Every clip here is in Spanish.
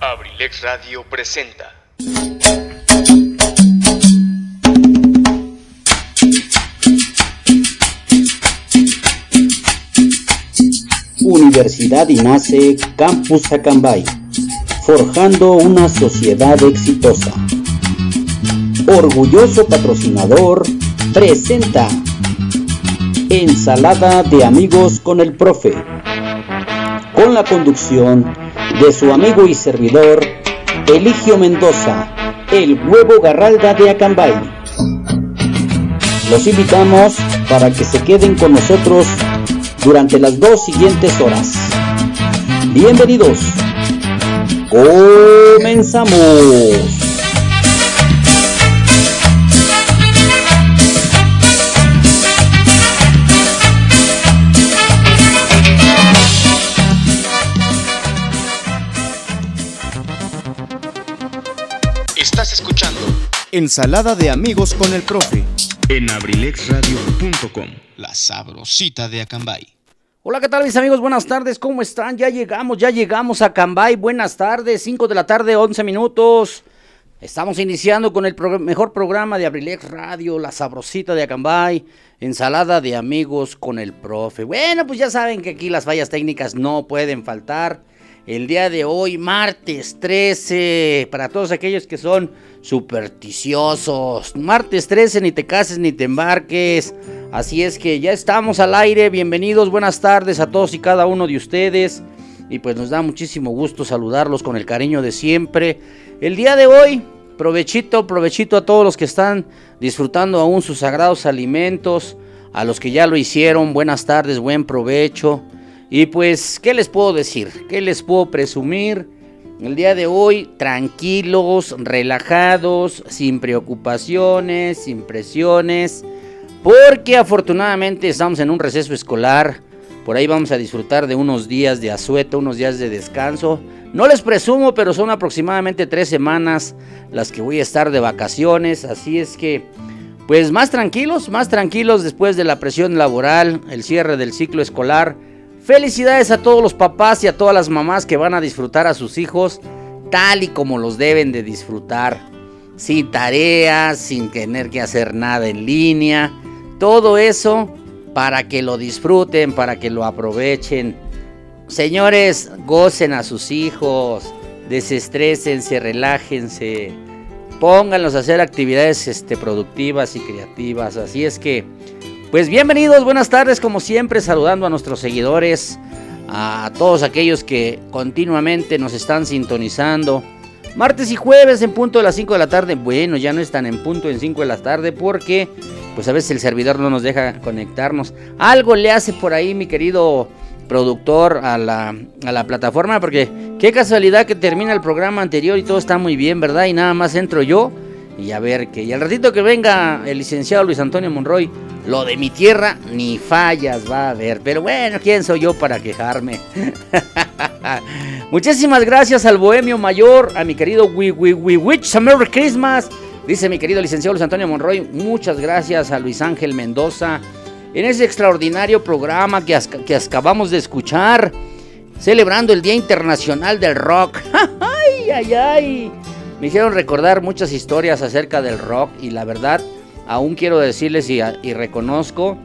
Abrilex Radio presenta. Universidad INACE Campus Acambay, forjando una sociedad exitosa. Orgulloso patrocinador presenta Ensalada de amigos con el profe, con la conducción de su amigo y servidor Eligio Mendoza, el huevo garralda de Acambay. Los invitamos para que se queden con nosotros durante las dos siguientes horas. Bienvenidos. Comenzamos. Ensalada de amigos con el profe. en abrilexradio.com. La sabrosita de Acambay. Hola, ¿qué tal mis amigos? Buenas tardes, ¿cómo están? Ya llegamos, ya llegamos a Cambay. Buenas tardes, 5 de la tarde, 11 minutos. Estamos iniciando con el mejor programa de Abrilex Radio, La Sabrosita de Acambay, ensalada de amigos con el profe. Bueno, pues ya saben que aquí las fallas técnicas no pueden faltar. El día de hoy, martes 13, para todos aquellos que son supersticiosos. Martes 13, ni te cases ni te embarques. Así es que ya estamos al aire. Bienvenidos, buenas tardes a todos y cada uno de ustedes. Y pues nos da muchísimo gusto saludarlos con el cariño de siempre. El día de hoy, provechito, provechito a todos los que están disfrutando aún sus sagrados alimentos. A los que ya lo hicieron, buenas tardes, buen provecho. Y pues, ¿qué les puedo decir? ¿Qué les puedo presumir? El día de hoy, tranquilos, relajados, sin preocupaciones, sin presiones, porque afortunadamente estamos en un receso escolar. Por ahí vamos a disfrutar de unos días de asueto, unos días de descanso. No les presumo, pero son aproximadamente tres semanas las que voy a estar de vacaciones. Así es que, pues más tranquilos, más tranquilos después de la presión laboral, el cierre del ciclo escolar. Felicidades a todos los papás y a todas las mamás que van a disfrutar a sus hijos tal y como los deben de disfrutar. Sin tareas, sin tener que hacer nada en línea. Todo eso para que lo disfruten, para que lo aprovechen. Señores, gocen a sus hijos, desestrésense, relájense, pónganlos a hacer actividades este, productivas y creativas. Así es que, pues bienvenidos, buenas tardes, como siempre, saludando a nuestros seguidores, a todos aquellos que continuamente nos están sintonizando. Martes y jueves en punto de las 5 de la tarde. Bueno, ya no están en punto en 5 de la tarde porque pues a veces el servidor no nos deja conectarnos. Algo le hace por ahí mi querido productor a la, a la plataforma porque qué casualidad que termina el programa anterior y todo está muy bien, ¿verdad? Y nada más entro yo y a ver que y al ratito que venga el licenciado Luis Antonio Monroy, lo de mi tierra ni fallas va a haber. Pero bueno, ¿quién soy yo para quejarme? Muchísimas gracias al Bohemio Mayor, a mi querido We, We, We Witch, a Merry Christmas. Dice mi querido licenciado Luis Antonio Monroy, muchas gracias a Luis Ángel Mendoza en ese extraordinario programa que, que acabamos de escuchar, celebrando el Día Internacional del Rock. ¡Ay, ay, ay! Me hicieron recordar muchas historias acerca del rock y la verdad, aún quiero decirles y, reconozco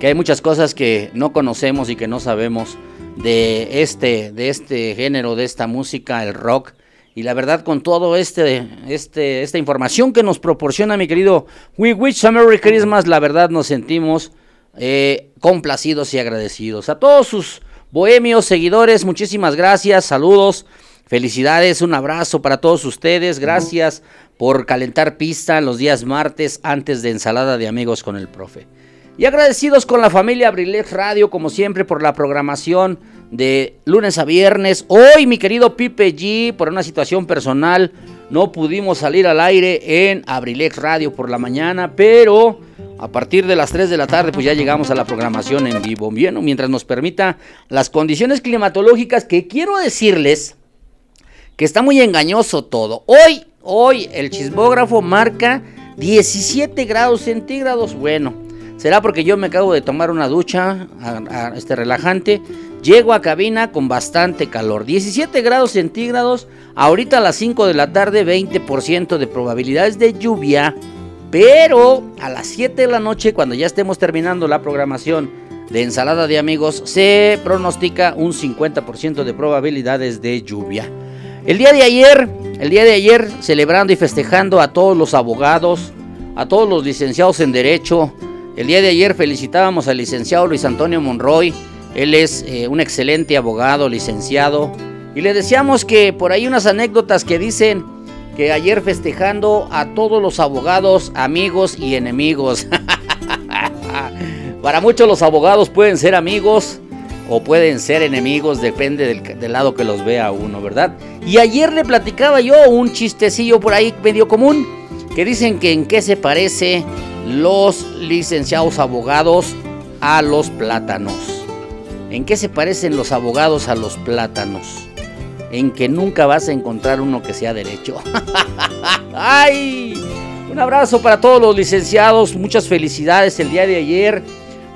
que hay muchas cosas que no conocemos y que no sabemos de este, de este género, de esta música, el rock. Y la verdad, con todo este, este, esta información que nos proporciona mi querido We Wish a Merry Christmas, la verdad nos sentimos eh, complacidos y agradecidos. A todos sus bohemios, seguidores, muchísimas gracias, saludos, felicidades, un abrazo para todos ustedes, gracias por calentar pista los días martes antes de ensalada de amigos con el profe. Y agradecidos con la familia Abrilex Radio, como siempre, por la programación de lunes a viernes. Hoy, mi querido Pipe G, por una situación personal, no pudimos salir al aire en Abrilex Radio por la mañana, pero a partir de las 3 de la tarde, pues ya llegamos a la programación en vivo. Bien, mientras nos permita las condiciones climatológicas que quiero decirles que está muy engañoso todo. Hoy, hoy el chismógrafo marca 17 grados centígrados. Bueno, será porque yo me acabo de tomar una ducha este relajante. Llego a cabina con bastante calor, 17 grados centígrados, ahorita a las 5 de la tarde 20% de probabilidades de lluvia, pero a las 7 de la noche cuando ya estemos terminando la programación de ensalada de amigos se pronostica un 50% de probabilidades de lluvia. El día de ayer, el día de ayer celebrando y festejando a todos los abogados, a todos los licenciados en derecho. El día de ayer felicitábamos al licenciado Luis Antonio Monroy. Él es eh, un excelente abogado, licenciado. Y le decíamos que por ahí unas anécdotas que dicen que ayer festejando a todos los abogados, amigos y enemigos. Para muchos los abogados pueden ser amigos o pueden ser enemigos, depende del, lado que los vea uno, ¿verdad? Y ayer le platicaba yo un chistecillo por ahí medio común, que dicen que en qué se parece los licenciados abogados a los plátanos. ¿En qué se parecen los abogados a los plátanos? En que nunca vas a encontrar uno que sea derecho. ¡Ay! Un abrazo para todos los licenciados, muchas felicidades el día de ayer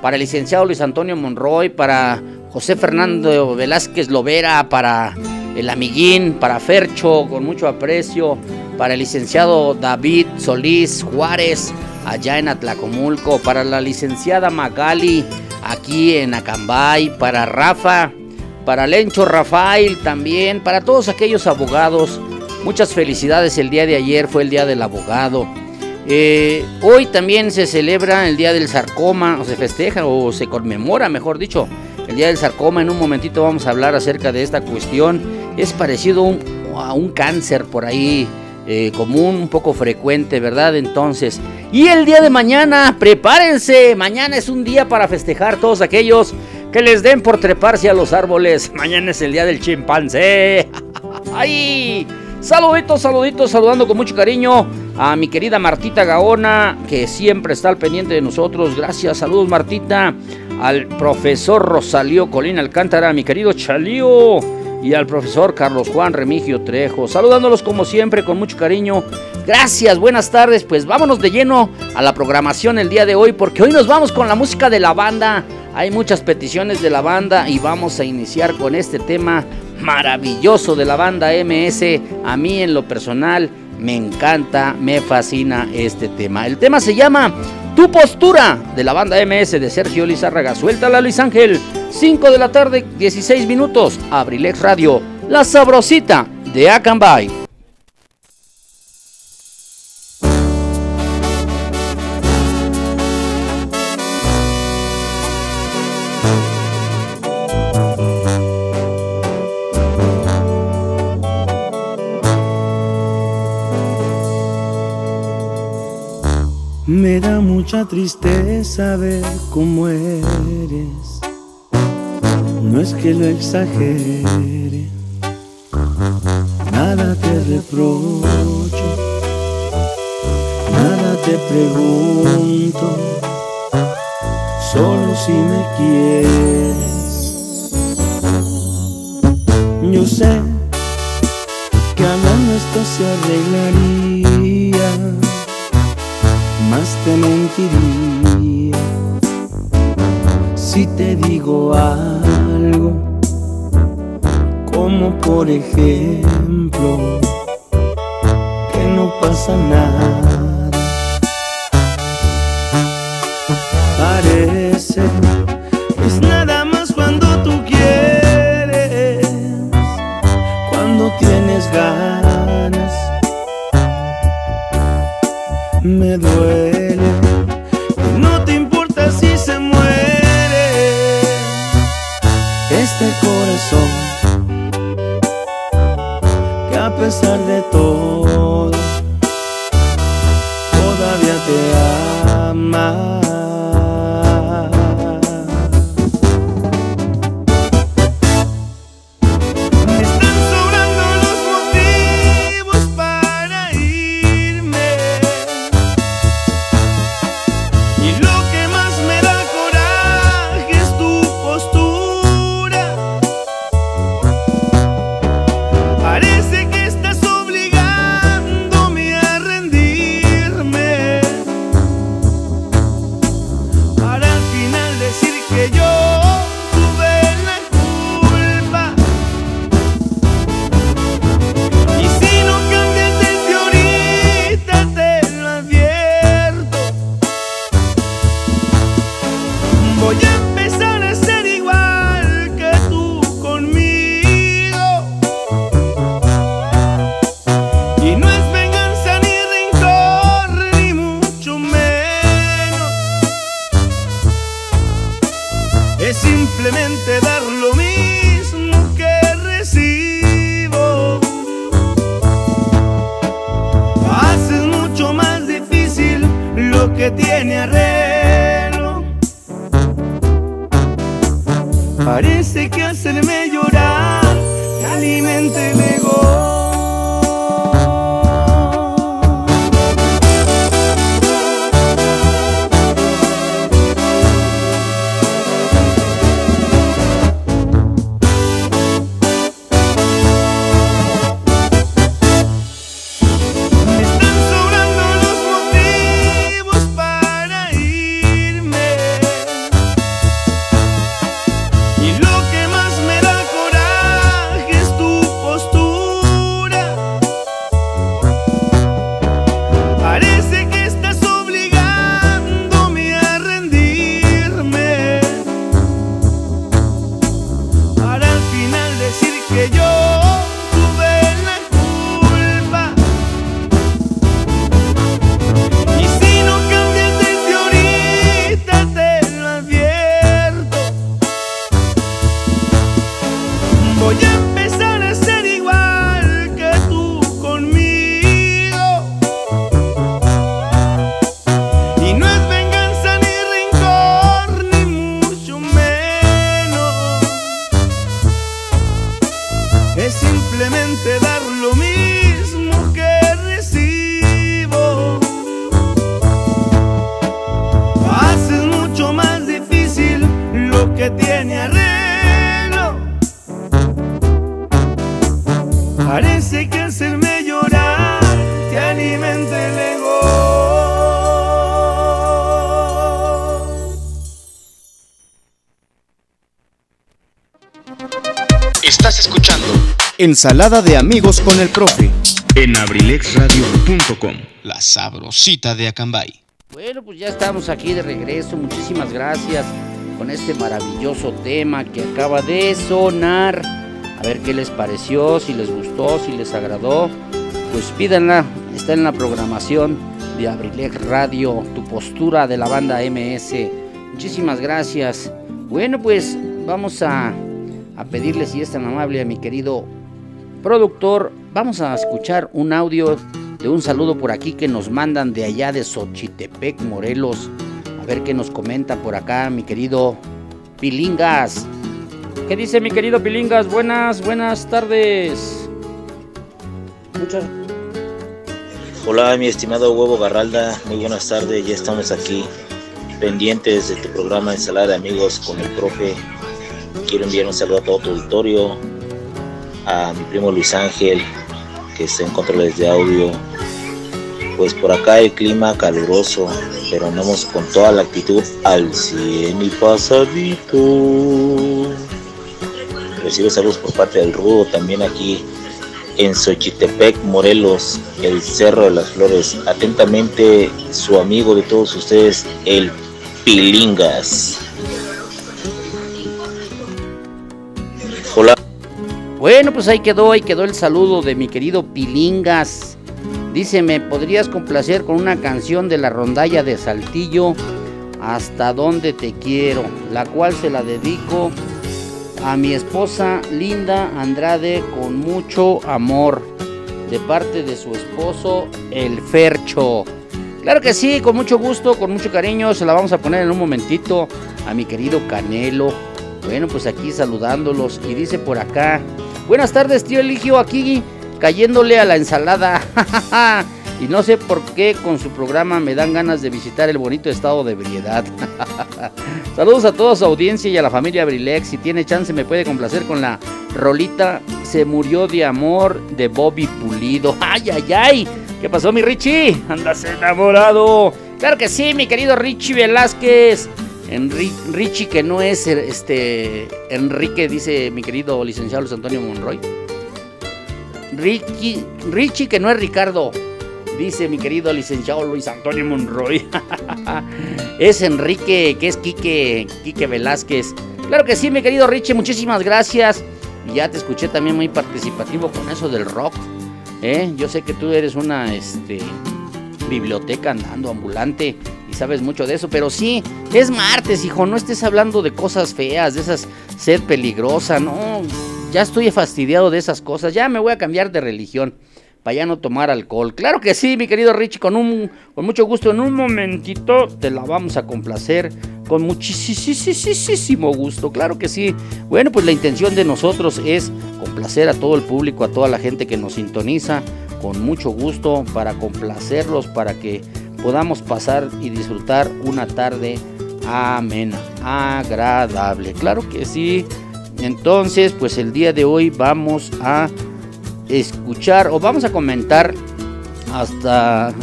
para el licenciado Luis Antonio Monroy, para José Fernando Velázquez Lovera, para el amiguín, para Fercho, con mucho aprecio, para el licenciado David Solís Juárez, allá en Atlacomulco, para la licenciada Magali, aquí en Acambay, para Rafa, para Lencho Rafael también, para todos aquellos abogados. Muchas felicidades, el día de ayer fue el día del abogado. Eh, hoy también se celebra el Día del Sarcoma, o se festeja, o se conmemora, mejor dicho, el Día del Sarcoma. En un momentito vamos a hablar acerca de esta cuestión. Es parecido a un cáncer por ahí eh, común, un poco frecuente, ¿verdad? Entonces, y el día de mañana, prepárense. Mañana es un día para festejar todos aquellos que les den por treparse a los árboles. Mañana es el día del chimpancé. ¡Ay! Saluditos, saluditos, saludando con mucho cariño a mi querida Martita Gaona, que siempre está al pendiente de nosotros. Gracias, saludos Martita. Al profesor Rosalío Colina Alcántara, mi querido Chalío. Y al profesor Carlos Juan Remigio Trejo. Saludándolos como siempre con mucho cariño. Gracias, buenas tardes. Pues vámonos de lleno a la programación el día de hoy, porque hoy nos vamos con la música de la banda. Hay muchas peticiones de la banda y vamos a iniciar con este tema maravilloso de la banda MS. A mí en lo personal me encanta, me fascina este tema. El tema se llama Tu postura de la banda MS de Sergio Lizárraga. Suéltala Luis Ángel. 5 de la tarde, 16 minutos. Abrilex Radio, la sabrosita de Acambay. Mucha tristeza ver cómo eres. No es que lo exagere, nada te reprocho, nada te pregunto, solo si me quieres. Yo sé que hablando esto se arreglaría más te mentiría si te digo algo, como por ejemplo que no pasa nada. simplemente dar lo mismo que recibo. Haces mucho más difícil lo que tiene arreglo. Ensalada de amigos con el profe. en abrilexradio.com. La sabrosita de Acambay. Bueno, pues ya estamos aquí de regreso. Muchísimas gracias con este maravilloso tema que acaba de sonar. A ver qué les pareció, si les gustó, si les agradó. Pues pídanla, está en la programación de Abrilex Radio, tu postura de la banda MS. Muchísimas gracias. Bueno, pues vamos a, a pedirle, si es tan amable, a mi querido productor, vamos a escuchar un audio de un saludo por aquí que nos mandan de allá de Xochitepec, Morelos. A ver qué nos comenta por acá mi querido Pilingas. ¿Qué dice mi querido Pilingas? Buenas, buenas tardes. Muchas Hola, mi estimado Huevo Garralda, muy buenas tardes, ya estamos aquí pendientes de tu programa Ensalada de Amigos con el profe. Quiero enviar un saludo a todo tu auditorio, a mi primo Luis Ángel, que está en controles de audio. Pues por acá el clima caluroso, pero andamos con toda la actitud al 100 y pasadito. Recibo saludos por parte del Rudo, también aquí en Xochitepec, Morelos, el Cerro de las Flores. Atentamente, su amigo de todos ustedes, el Pilingas. Bueno, pues ahí quedó, ahí quedó el saludo de mi querido Pilingas. Dice, ¿me podrías complacer con una canción de la rondalla de Saltillo? Hasta donde te quiero, la cual se la dedico a mi esposa Linda Andrade con mucho amor, de parte de su esposo el Fercho. Claro que sí, con mucho gusto, con mucho cariño, se la vamos a poner en un momentito a mi querido Canelo. Bueno, pues aquí saludándolos y dice por acá, buenas tardes tío Eligio, aquí cayéndole a la ensalada. y no sé por qué con su programa me dan ganas de visitar el bonito estado de ebriedad. Saludos a toda su audiencia y a la familia Abrilex. Si tiene chance me puede complacer con la rolita Se murió de amor de Bobby Pulido. ¡Ay, ay, ay! ¿Qué pasó mi Richie? Andas enamorado. Claro que sí, mi querido Richie Velázquez. Enri- Richie que no es este Enrique, dice mi querido licenciado Luis Antonio Monroy. Ricky, Richie que no es Ricardo, dice mi querido licenciado Luis Antonio Monroy. es Enrique, que es Quique, Quique Velázquez. Claro que sí, mi querido Richie, muchísimas gracias. Ya te escuché también muy participativo con eso del rock. ¿eh? Yo sé que tú eres una este, biblioteca andando ambulante y sabes mucho de eso, pero sí, es martes, hijo, no estés hablando de cosas feas, de esas sed peligrosa, no, ya estoy fastidiado de esas cosas, ya me voy a cambiar de religión para ya no tomar alcohol. Claro que sí, mi querido Richie, con un con mucho gusto, en un momentito te la vamos a complacer con muchísimo gusto, claro que sí. Bueno, pues la intención de nosotros es complacer a todo el público, a toda la gente que nos sintoniza con mucho gusto para complacerlos, para que podamos pasar y disfrutar una tarde amena, agradable. Claro que sí. Entonces, pues el día de hoy vamos a escuchar o vamos a comentar hasta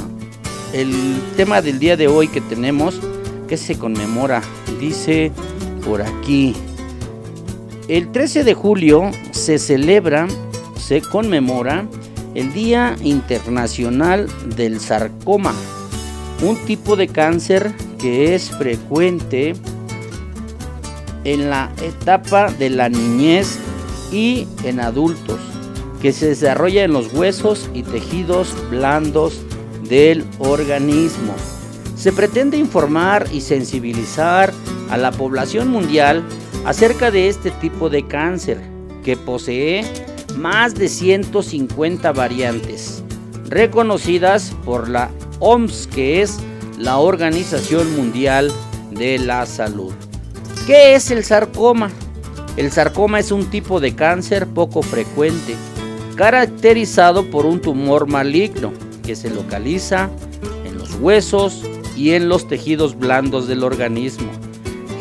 el tema del día de hoy que tenemos que se conmemora. Dice por aquí. El 13 de julio se celebra, se conmemora el Día Internacional del Sarcoma, un tipo de cáncer que es frecuente en la etapa de la niñez y en adultos, que se desarrolla en los huesos y tejidos blandos del organismo. Se pretende informar y sensibilizar a la población mundial acerca de este tipo de cáncer, que posee más de 150 variantes, reconocidas por la OMS, que es la Organización Mundial de la Salud. ¿Qué es el sarcoma? El sarcoma es un tipo de cáncer poco frecuente, caracterizado por un tumor maligno que se localiza en los huesos y en los tejidos blandos del organismo.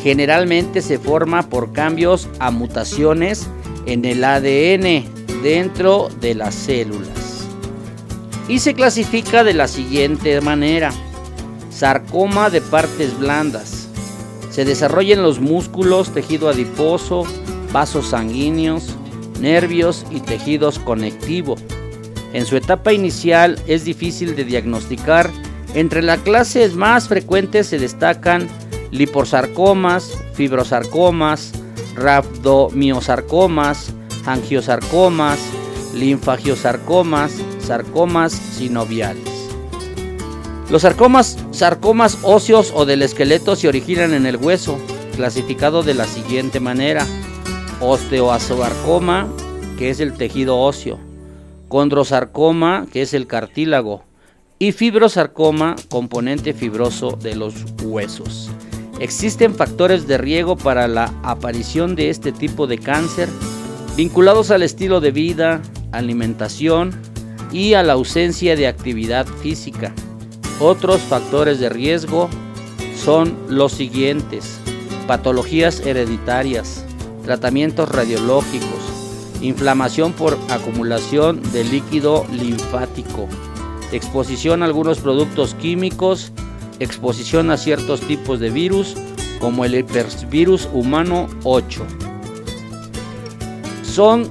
Generalmente se forma por cambios a mutaciones en el ADN dentro de las células. Y se clasifica de la siguiente manera. Sarcoma de partes blandas. Se desarrolla en los músculos, tejido adiposo, vasos sanguíneos, nervios y tejidos conectivo. En su etapa inicial es difícil de diagnosticar. Entre las clases más frecuentes se destacan liposarcomas, fibrosarcomas, rhabdomiosarcomas, angiosarcomas, linfagiosarcomas, sarcomas sinoviales. Los sarcomas, sarcomas óseos o del esqueleto se originan en el hueso, clasificado de la siguiente manera: osteosarcoma, que es el tejido óseo, condrosarcoma, que es el cartílago, y fibrosarcoma, componente fibroso de los huesos. Existen factores de riesgo para la aparición de este tipo de cáncer vinculados al estilo de vida, alimentación y a la ausencia de actividad física. Otros factores de riesgo son los siguientes. Patologías hereditarias, tratamientos radiológicos, inflamación por acumulación de líquido linfático, exposición a algunos productos químicos, exposición a ciertos tipos de virus como el hipervirus humano 8. Son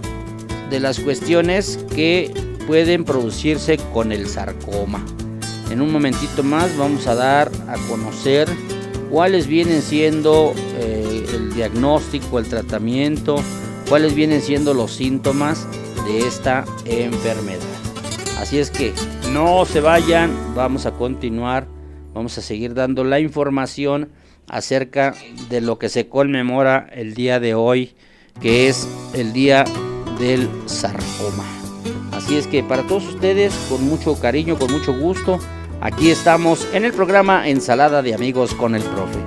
de las cuestiones que pueden producirse con el sarcoma. En un momentito más vamos a dar a conocer cuáles vienen siendo eh, el diagnóstico, el tratamiento, cuáles vienen siendo los síntomas de esta enfermedad. Así es que no se vayan, vamos a continuar, vamos a seguir dando la información acerca de lo que se conmemora el día de hoy, que es el día del sarcoma. Así es que para todos ustedes, con mucho cariño, con mucho gusto, aquí estamos en el programa Ensalada de Amigos con el Profe.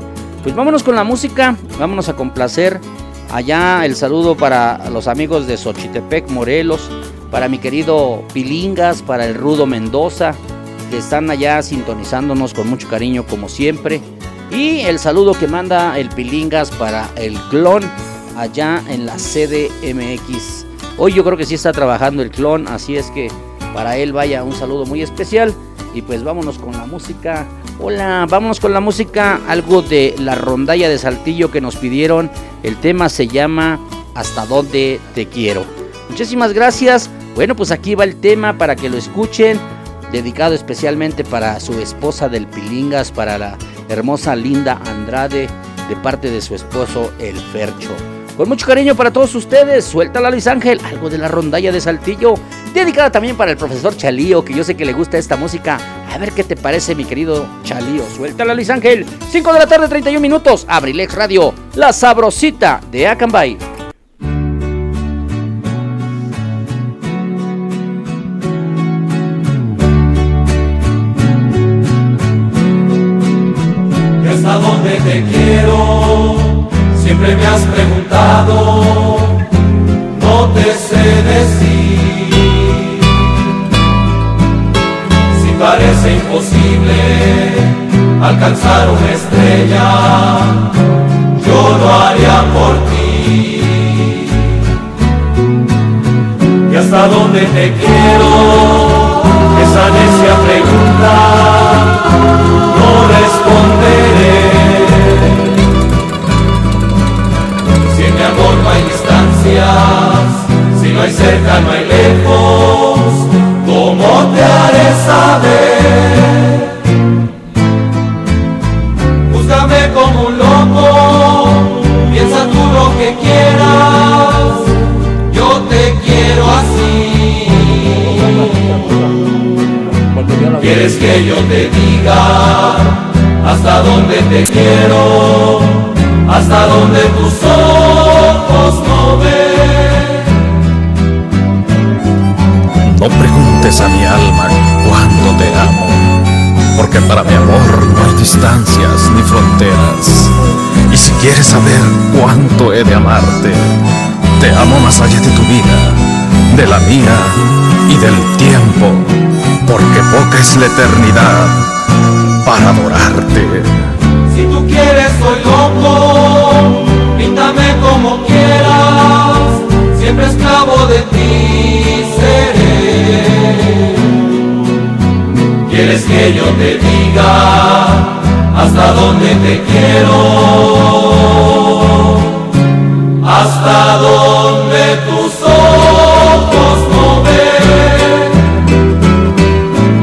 Pues vámonos con la música, vámonos a complacer. Allá el saludo para los amigos de Xochitepec, Morelos, para mi querido Pilingas, para el Rudo Mendoza, que están allá sintonizándonos con mucho cariño como siempre. Y el saludo que manda el Pilingas para el clon allá en la CDMX. Hoy yo creo que sí está trabajando el clon, así es que para él vaya un saludo muy especial. Y pues vámonos con la música. Hola, vámonos con la música. Algo de la rondalla de Saltillo que nos pidieron. El tema se llama Hasta dónde te quiero. Muchísimas gracias. Bueno, pues aquí va el tema para que lo escuchen. Dedicado especialmente para su esposa del Pilingas, para la hermosa Linda Andrade, de parte de su esposo El Fercho. Con mucho cariño para todos ustedes, suéltala Luis Ángel, algo de la rondalla de Saltillo, dedicada también para el profesor Chalío, que yo sé que le gusta esta música. A ver qué te parece, mi querido Chalío. Suéltala Luis Ángel, 5 de la tarde, 31 minutos, Abrilex Radio, la sabrosita de Acambay. Imposible alcanzar una estrella, yo lo haría por ti. ¿Y hasta dónde te quiero? Esa necia pregunta no responderé. Si en mi amor no hay distancias, si no hay cerca, no hay lejos, ¿cómo te saber? Búscame como un loco, piensa tú lo que quieras, yo te quiero así. ¿Quieres que yo te diga hasta dónde te quiero? Hasta dónde tus ojos no ven. No preguntes a mi alma cuánto te amo, porque para mi amor no hay distancias ni fronteras. Y si quieres saber cuánto he de amarte, te amo más allá de tu vida, de la mía y del tiempo, porque poca es la eternidad para adorarte. Si tú quieres soy loco, píntame como quieras, siempre esclavo de ti ¿Quieres que yo te diga hasta dónde te quiero? Hasta donde tus ojos no ven,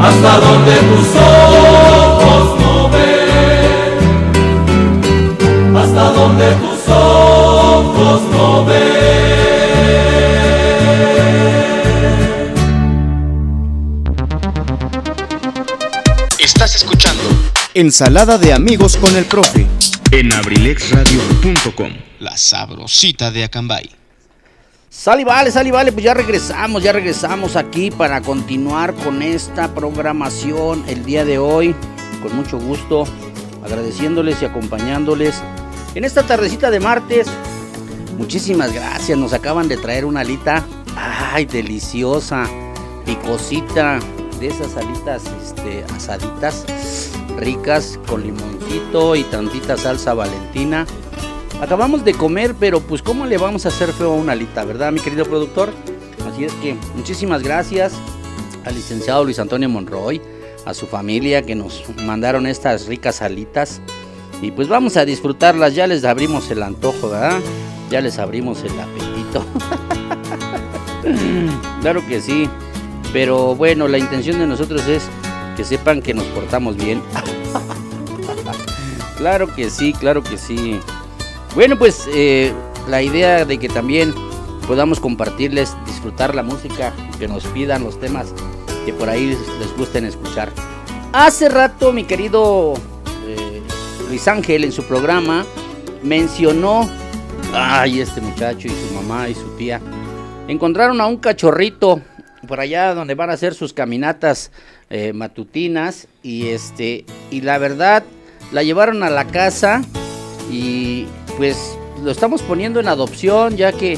hasta donde tus ojos no ven, hasta donde tus ojos no ven. Estás escuchando Ensalada de amigos con el profe. en abrilexradio.com. La sabrosita de Acambay. Sale y vale, sale y vale, pues ya regresamos, ya regresamos aquí para continuar con esta programación el día de hoy. Con mucho gusto, agradeciéndoles y acompañándoles en esta tardecita de martes. Muchísimas gracias, nos acaban de traer una alita, ay, deliciosa, picosita, de esas alitas este, asaditas, ricas, con limoncito y tantita salsa valentina. Acabamos de comer, pero pues ¿cómo le vamos a hacer feo a una alita, verdad, mi querido productor? Así es que muchísimas gracias al licenciado Luis Antonio Monroy, a su familia que nos mandaron estas ricas alitas. Y pues vamos a disfrutarlas, ya les abrimos el antojo, ¿verdad? Ya les abrimos el apetito. claro que sí. Pero bueno, la intención de nosotros es que sepan que nos portamos bien. claro que sí, claro que sí. Bueno, pues eh, la idea de que también podamos compartirles, disfrutar la música, que nos pidan los temas que por ahí les gusten escuchar. Hace rato mi querido eh, Luis Ángel en su programa mencionó, ay, este muchacho y su mamá y su tía, encontraron a un cachorrito por allá donde van a hacer sus caminatas eh, matutinas y este y la verdad la llevaron a la casa y pues lo estamos poniendo en adopción ya que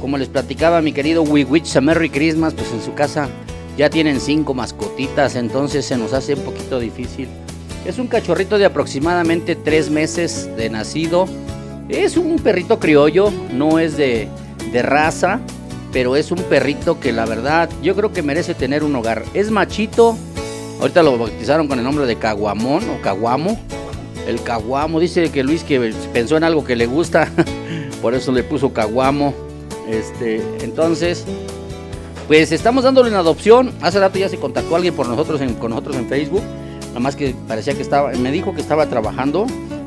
como les platicaba mi querido We Wish a Merry Christmas pues en su casa ya tienen cinco mascotitas entonces se nos hace un poquito difícil. Es un cachorrito de aproximadamente tres meses de nacido. Es un perrito criollo no es de, de raza pero es un perrito que la verdad yo creo que merece tener un hogar. Es machito, ahorita lo bautizaron con el nombre de Caguamón o Caguamo. El Caguamo, dice que Luis que pensó en algo que le gusta, por eso le puso Caguamo. Este, entonces, pues estamos dándole una adopción. Hace rato ya se contactó alguien por nosotros en- con nosotros en Facebook. Nada más que parecía que estaba, me dijo que estaba trabajando,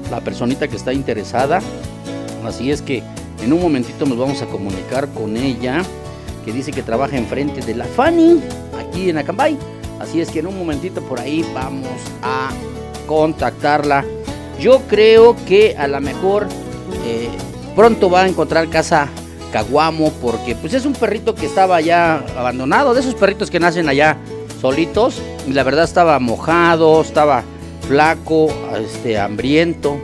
la personita que está interesada. Así es que en un momentito nos vamos a comunicar con ella, que dice que trabaja enfrente de la Fanny, aquí en Acambay. Así es que en un momentito por ahí vamos a contactarla. Yo creo que a lo mejor eh, pronto va a encontrar casa Caguamo, porque pues es un perrito que estaba ya abandonado, de esos perritos que nacen allá solitos, y la verdad estaba mojado, estaba flaco, este, hambriento.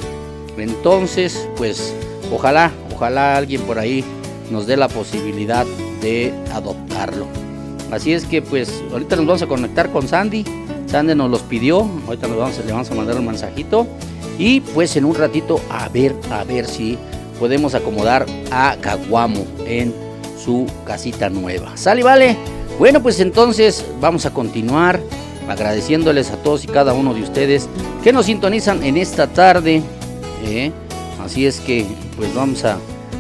Entonces, pues ojalá, ojalá alguien por ahí nos dé la posibilidad de adoptarlo. Así es que pues ahorita nos vamos a conectar con Sandy. Sandy nos los pidió. Ahorita nos vamos, le vamos a mandar un mensajito. Y pues en un ratito a ver, a ver si podemos acomodar a Caguamo en su casita nueva. ¿Sale, vale? Bueno, pues entonces vamos a continuar agradeciéndoles a todos y cada uno de ustedes que nos sintonizan en esta tarde. ¿eh? Así es que pues vamos a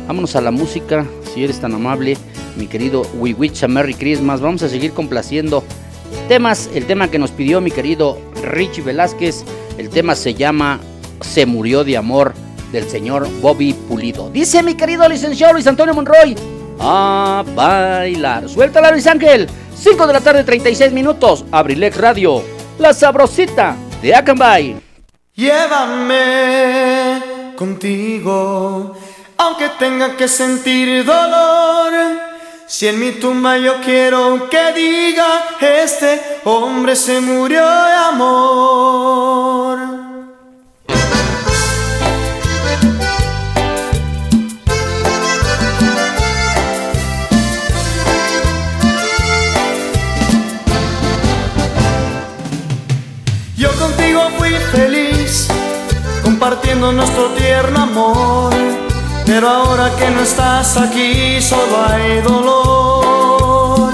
vámonos a la música, si eres tan amable, mi querido We Wish a Merry Christmas. Vamos a seguir complaciendo temas, el tema que nos pidió mi querido Richie Velázquez, el tema se llama Se murió de amor del señor Bobby Pulido. Dice mi querido licenciado Luis Antonio Monroy, a bailar. Suéltala Luis Ángel, 5 de la tarde 36 minutos, Abrilex Radio, la sabrosita de Acambay. Llévame contigo, aunque tenga que sentir dolor. Si en mi tumba yo quiero que diga, este hombre se murió de amor. Compartiendo nuestro tierno amor. Pero ahora que no estás aquí, solo hay dolor.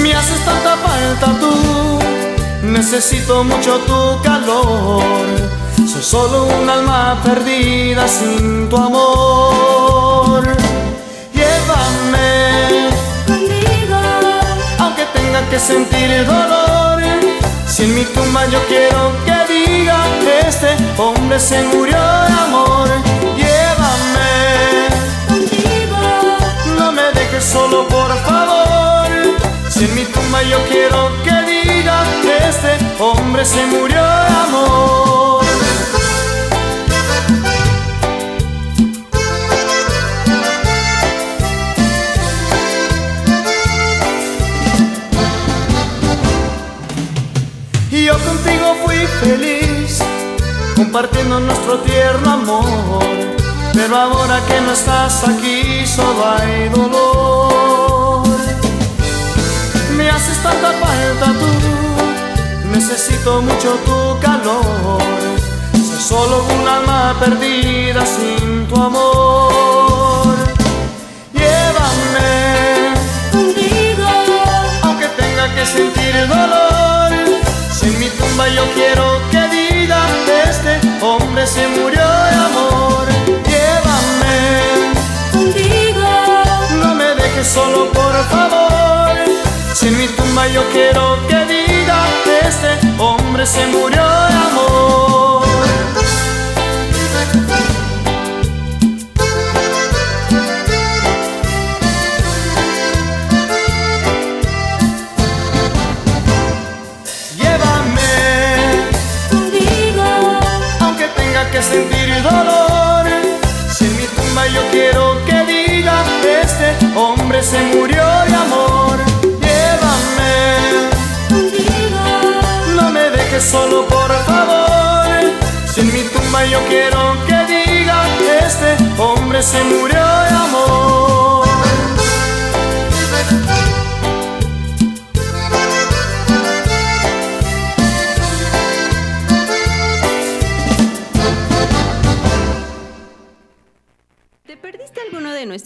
Me haces tanta falta tú, necesito mucho tu calor. Soy solo un alma perdida sin tu amor. Llévame contigo, aunque tenga que sentir dolor. Si en mi tumba yo quiero que este hombre se murió de amor. Llévame contigo, no me dejes solo por favor. Si en mi tumba yo quiero que diga que este hombre se murió de amor. Compartiendo nuestro tierno amor. Pero ahora que no estás aquí, solo hay dolor. Me haces tanta falta tú, necesito mucho tu calor. Soy solo un alma perdida sin tu amor. Llévame contigo, aunque tenga que sentir dolor. Si en mi tumba yo quiero que diga este hombre se murió de amor. Llévame contigo, no me dejes solo por favor. Si en mi tumba yo quiero que diga que este hombre se murió de amor. Se murió de amor. Llévame no me dejes solo por favor. Si en mi tumba yo quiero que diga este hombre se murió de amor.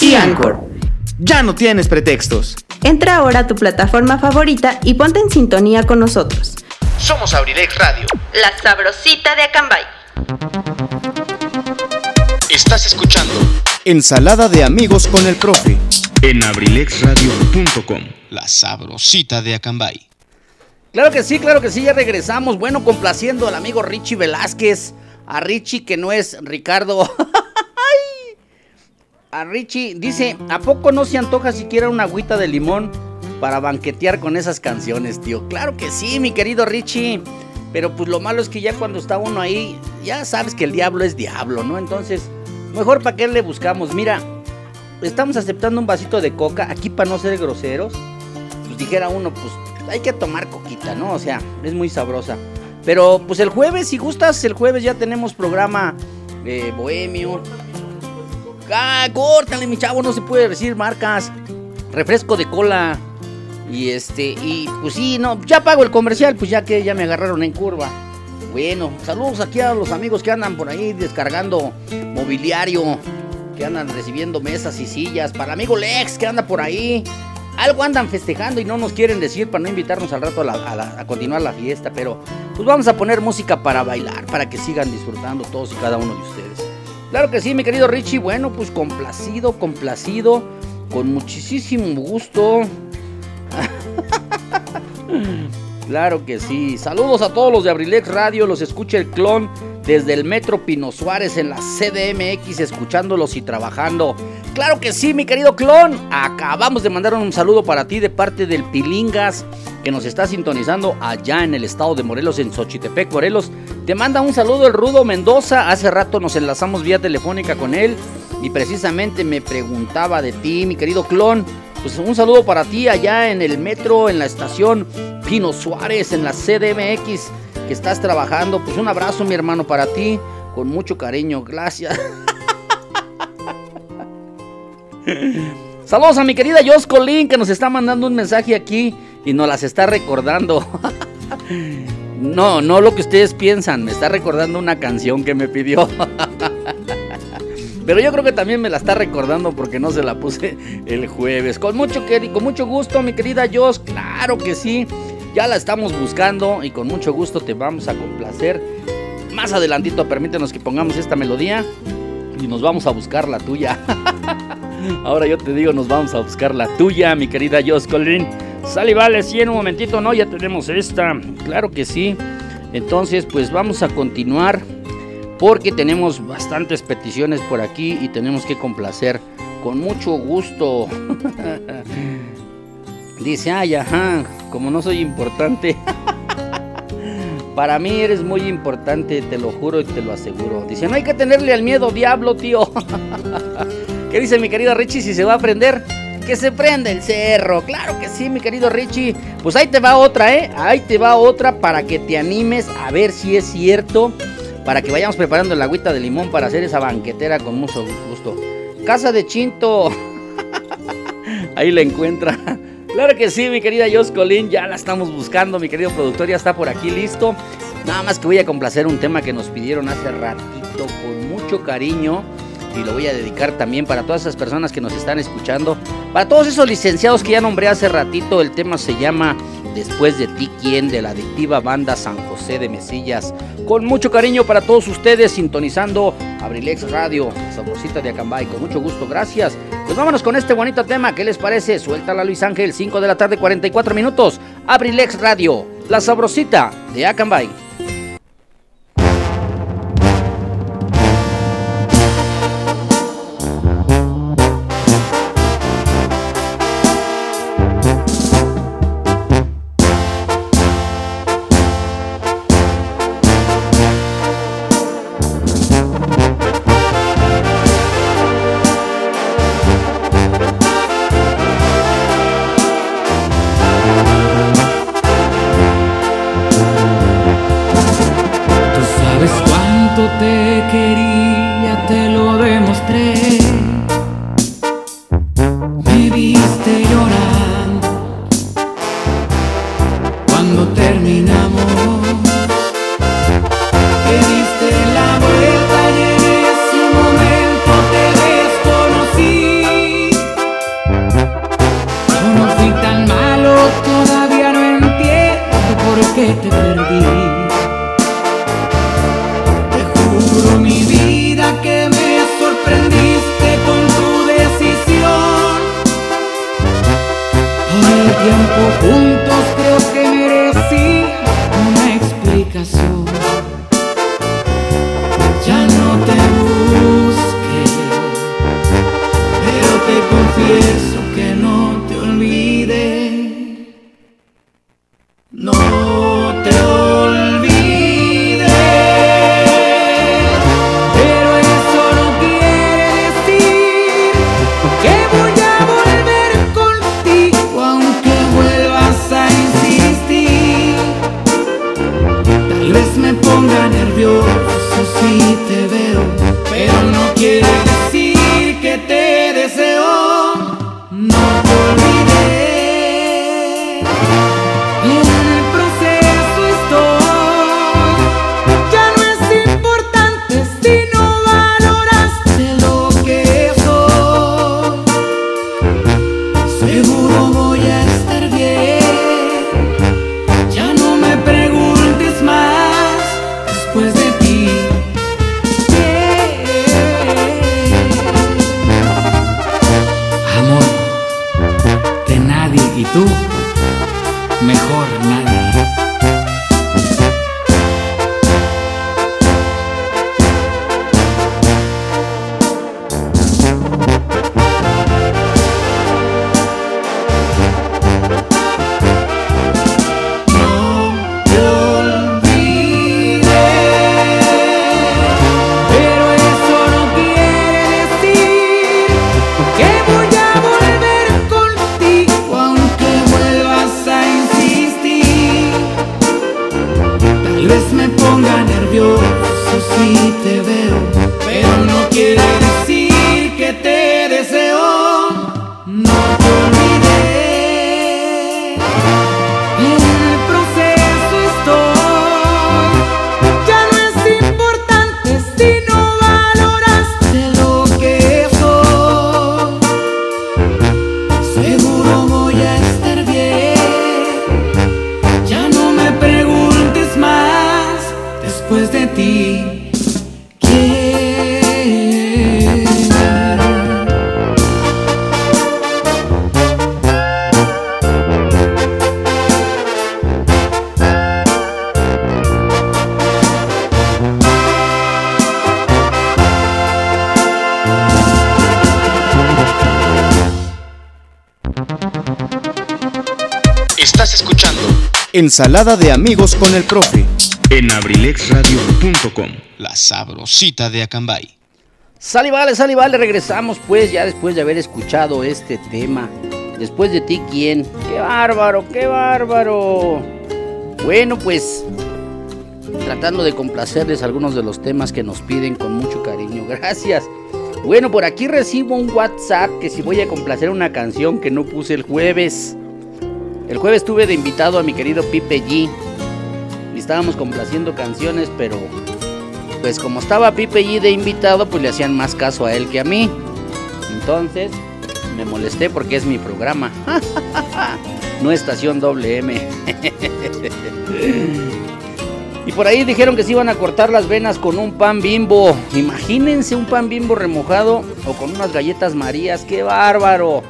y Anchor. Ya no tienes pretextos. Entra ahora a tu plataforma favorita y ponte en sintonía con nosotros. Somos Abrilex Radio. La sabrosita de Acambay. Estás escuchando Ensalada de amigos con el profe. en abrilexradio.com. La sabrosita de Acambay. Claro que sí, claro que sí, ya regresamos. Bueno, complaciendo al amigo Richie Velázquez. A Richie que no es Ricardo. a Richie dice, ¿a poco no se antoja siquiera una agüita de limón para banquetear con esas canciones, tío? Claro que sí, mi querido Richie. Pero pues lo malo es que ya cuando está uno ahí, ya sabes que el diablo es diablo, ¿no? Entonces, mejor para qué le buscamos. Mira, estamos aceptando un vasito de coca aquí para no ser groseros. Pues dijera uno, pues hay que tomar coquita, ¿no? O sea, es muy sabrosa. Pero pues el jueves, si gustas, el jueves ya tenemos programa eh, bohemio. Ah, córtale, mi chavo, no se puede decir marcas. Refresco de cola. Y este, y pues sí, no, ya pago el comercial, pues ya que ya me agarraron en curva. Bueno, saludos aquí a los amigos que andan por ahí descargando mobiliario, que andan recibiendo mesas y sillas. Para amigo Lex, que anda por ahí. Algo andan festejando y no nos quieren decir para no invitarnos al rato a, continuar la fiesta. Pero pues vamos a poner música para bailar, para que sigan disfrutando todos y cada uno de ustedes. Claro que sí, mi querido Richie. Bueno, pues complacido, complacido, con muchísimo gusto. Claro que sí. Saludos a todos los de Abrilex Radio. Los escucha el clon desde el Metro Pino Suárez en la CDMX, escuchándolos y trabajando. Claro que sí, mi querido clon. Acabamos de mandar un saludo para ti de parte del Pilingas que nos está sintonizando allá en el estado de Morelos, en Xochitepec, Morelos. Te manda un saludo el Rudo Mendoza. Hace rato nos enlazamos vía telefónica con él y precisamente me preguntaba de ti, mi querido clon. Pues un saludo para ti allá en el metro, en la estación Pino Suárez, en la CDMX, que estás trabajando. Pues un abrazo, mi hermano, para ti, con mucho cariño. Gracias. Saludos a mi querida Jos Colín, que nos está mandando un mensaje aquí y nos las está recordando. No, no lo que ustedes piensan, me está recordando una canción que me pidió. Pero yo creo que también me la está recordando porque no se la puse el jueves. Con mucho, con mucho gusto, mi querida Jos, claro que sí. Ya la estamos buscando y con mucho gusto te vamos a complacer. Más adelantito, permítenos que pongamos esta melodía y nos vamos a buscar la tuya. Ahora yo te digo, nos vamos a buscar la tuya, mi querida Jos Colin. Sale, vale, sí, en un momentito, ¿no? Ya tenemos esta. Claro que sí. Entonces, pues vamos a continuar porque tenemos bastantes peticiones por aquí y tenemos que complacer con mucho gusto. Dice, ay, ajá, como no soy importante. Para mí eres muy importante, te lo juro y te lo aseguro. Dice, no hay que tenerle al miedo, diablo, tío. ¿Qué dice mi querido Richie si se va a prender? Que se prenda el cerro. Claro que sí, mi querido Richie. Pues ahí te va otra, ¿eh? Ahí te va otra para que te animes a ver si es cierto para que vayamos preparando la agüita de limón para hacer esa banquetera con mucho gusto. Casa de Chinto. Ahí la encuentra. Claro que sí, mi querida Jos Colín, ya la estamos buscando, mi querido productor ya está por aquí listo. Nada más que voy a complacer un tema que nos pidieron hace ratito con mucho cariño y lo voy a dedicar también para todas esas personas que nos están escuchando. Para todos esos licenciados que ya nombré hace ratito, el tema se llama Después de ti, ¿quién? de la adictiva banda San José de Mesillas. Con mucho cariño para todos ustedes, sintonizando Abrilex Radio, sabrosita de Acambay. Con mucho gusto, gracias. Pues vámonos con este bonito tema, ¿qué les parece? Suéltala Luis Ángel, 5 de la tarde, 44 minutos. Abrilex Radio, la sabrosita de Acambay. Ensalada de amigos con el profe. en abrilexradio.com. La sabrosita de Acambay. Sale, vale, sale, vale, regresamos pues ya después de haber escuchado este tema. Después de ti, ¿quién? ¡Qué bárbaro, qué bárbaro! Bueno, pues tratando de complacerles algunos de los temas que nos piden con mucho cariño. Gracias. Bueno, por aquí recibo un WhatsApp que si voy a complacer una canción que no puse el jueves. El jueves tuve de invitado a mi querido Pipe G. Y estábamos complaciendo canciones, pero pues como estaba Pipe G de invitado, pues le hacían más caso a él que a mí. Entonces me molesté porque es mi programa. no estación doble M. y por ahí dijeron que se iban a cortar las venas con un pan bimbo. Imagínense un pan bimbo remojado o con unas galletas marías. ¡Qué bárbaro!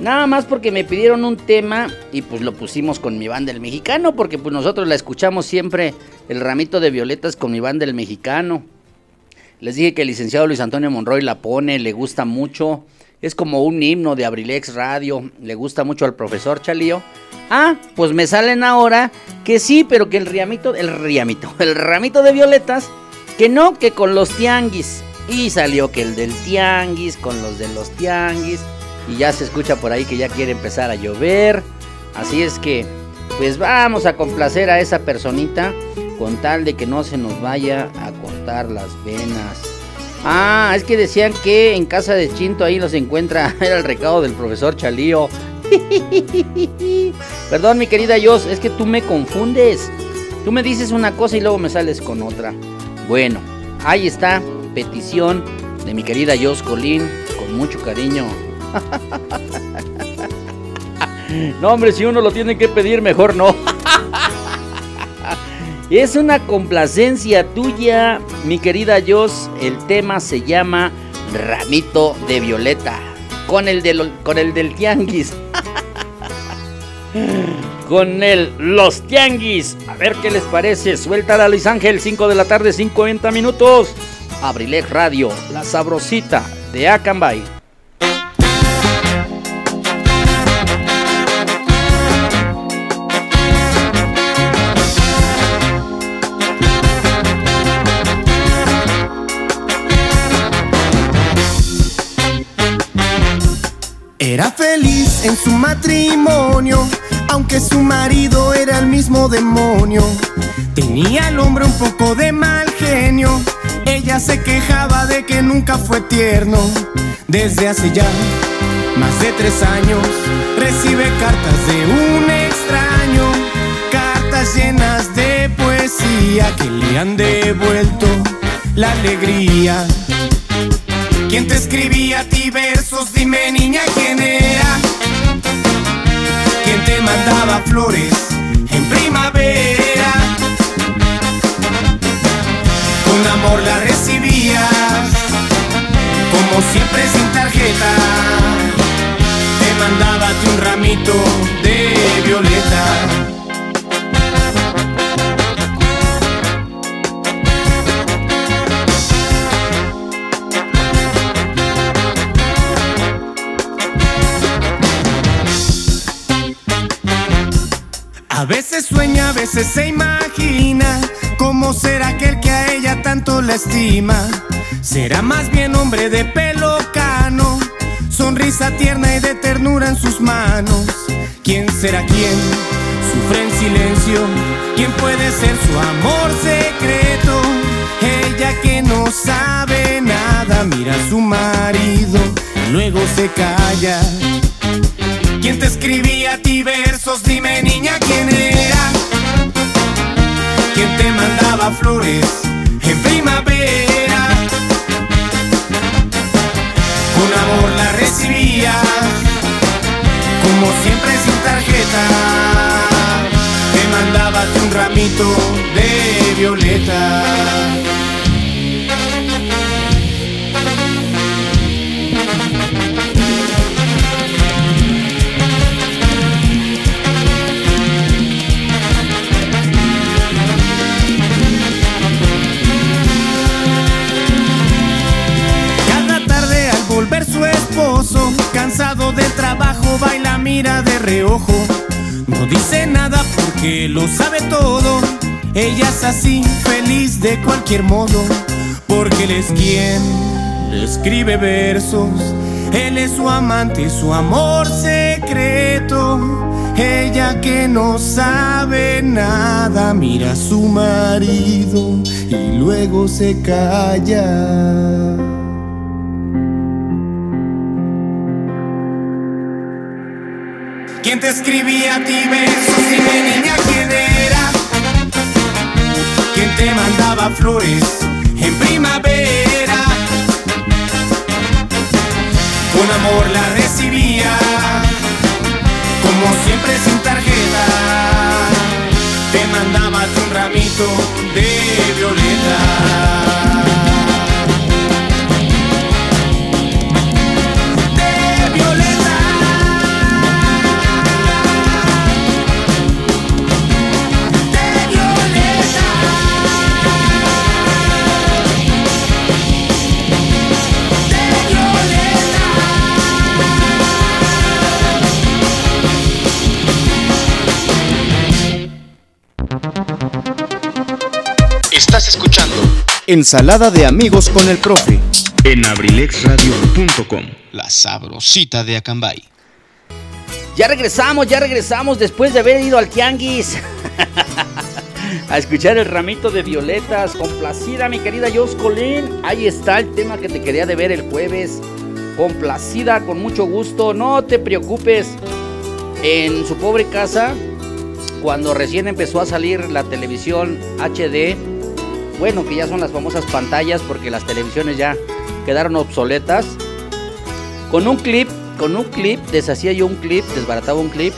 Nada más porque me pidieron un tema y pues lo pusimos con mi banda el mexicano, porque pues nosotros la escuchamos siempre el ramito de violetas con mi banda el mexicano. Les dije que el licenciado Luis Antonio Monroy la pone, le gusta mucho. Es como un himno de Abrilex Radio, le gusta mucho al profesor Chalío. Ah, pues me salen ahora que sí, pero que el riamito, el riamito, el ramito de violetas, que no, que con los tianguis. Y salió que el del tianguis, con los de los tianguis. Y ya se escucha por ahí que ya quiere empezar a llover. Así es que, pues vamos a complacer a esa personita con tal de que no se nos vaya a cortar las venas. Ah, es que decían que en casa de Chinto ahí los encuentra. Era el recado del profesor Chalío. Perdón, mi querida Jos, es que tú me confundes. Tú me dices una cosa y luego me sales con otra. Bueno, ahí está, petición de mi querida Jos Colín, con mucho cariño. No, hombre, si uno lo tiene que pedir, mejor no. Es una complacencia tuya, mi querida Jos. El tema se llama Ramito de Violeta. Con el, del- con el del tianguis. Con el Los Tianguis. A ver qué les parece. Suelta a Luis Ángel, 5 de la tarde, 50 minutos. Abrilec Radio, la sabrosita de Acambay. En su matrimonio, aunque su marido era el mismo demonio. Tenía al hombre un poco de mal genio, ella se quejaba de que nunca fue tierno. Desde hace ya más de tres años, recibe cartas de un extraño, cartas llenas de poesía que le han devuelto la alegría. ¿Quién te escribía a ti versos? Dime niña quién era. ¿Quién te mandaba flores en primavera? Con amor la recibías, como siempre sin tarjeta. Te mandaba un ramito se imagina cómo será aquel que a ella tanto la estima. Será más bien hombre de pelo cano, sonrisa tierna y de ternura en sus manos. ¿Quién será quién? Sufre en silencio. ¿Quién puede ser su amor secreto? Ella no sabe nada mira a su marido, luego se calla. ¿Quién te escribía a ti versos? Dime niña quién era. Flores en primavera? Con amor la recibía, como siempre sin tarjeta. Te mandaba un ramito de violeta. Trabajo, baila, mira de reojo. No dice nada porque lo sabe todo. Ella es así, feliz de cualquier modo, porque él es quien escribe versos. Él es su amante, su amor secreto. Ella que no sabe nada, mira a su marido y luego se calla. Escribía a ti besos? Dime niña quién era. ¿Quién te mandaba flores Ensalada de amigos con el profe. en abrilexradio.com. La sabrosita de Acambay. Ya regresamos, ya regresamos después de haber ido al tianguis. A escuchar el ramito de violetas. Complacida, mi querida Colín. Ahí está el tema que te quería de ver el jueves. Complacida, con mucho gusto. No te preocupes. En su pobre casa, cuando recién empezó a salir la televisión HD, bueno, que ya son las famosas pantallas porque las televisiones ya quedaron obsoletas. Con un clip, con un clip, deshacía yo un clip, desbarataba un clip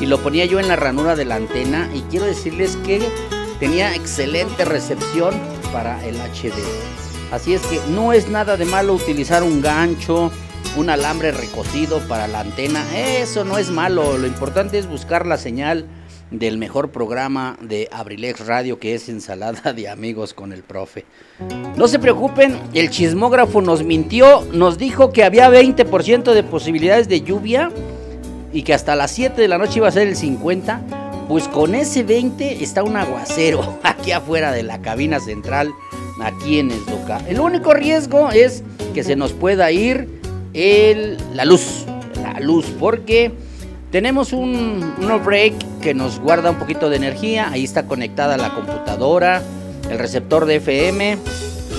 y lo ponía yo en la ranura de la antena. Y quiero decirles que tenía excelente recepción para el HD. Así es que no es nada de malo utilizar un gancho, un alambre recocido para la antena. Eso no es malo. Lo importante es buscar la señal del mejor programa de Abrilex Radio que es Ensalada de Amigos con el Profe. No se preocupen, el chismógrafo nos mintió, nos dijo que había 20% de posibilidades de lluvia y que hasta las 7 de la noche iba a ser el 50. Pues con ese 20 está un aguacero aquí afuera de la cabina central, aquí en Esdoca. El único riesgo es que se nos pueda ir el, la luz, la luz, porque tenemos un, un break que nos guarda un poquito de energía. Ahí está conectada la computadora, el receptor de FM.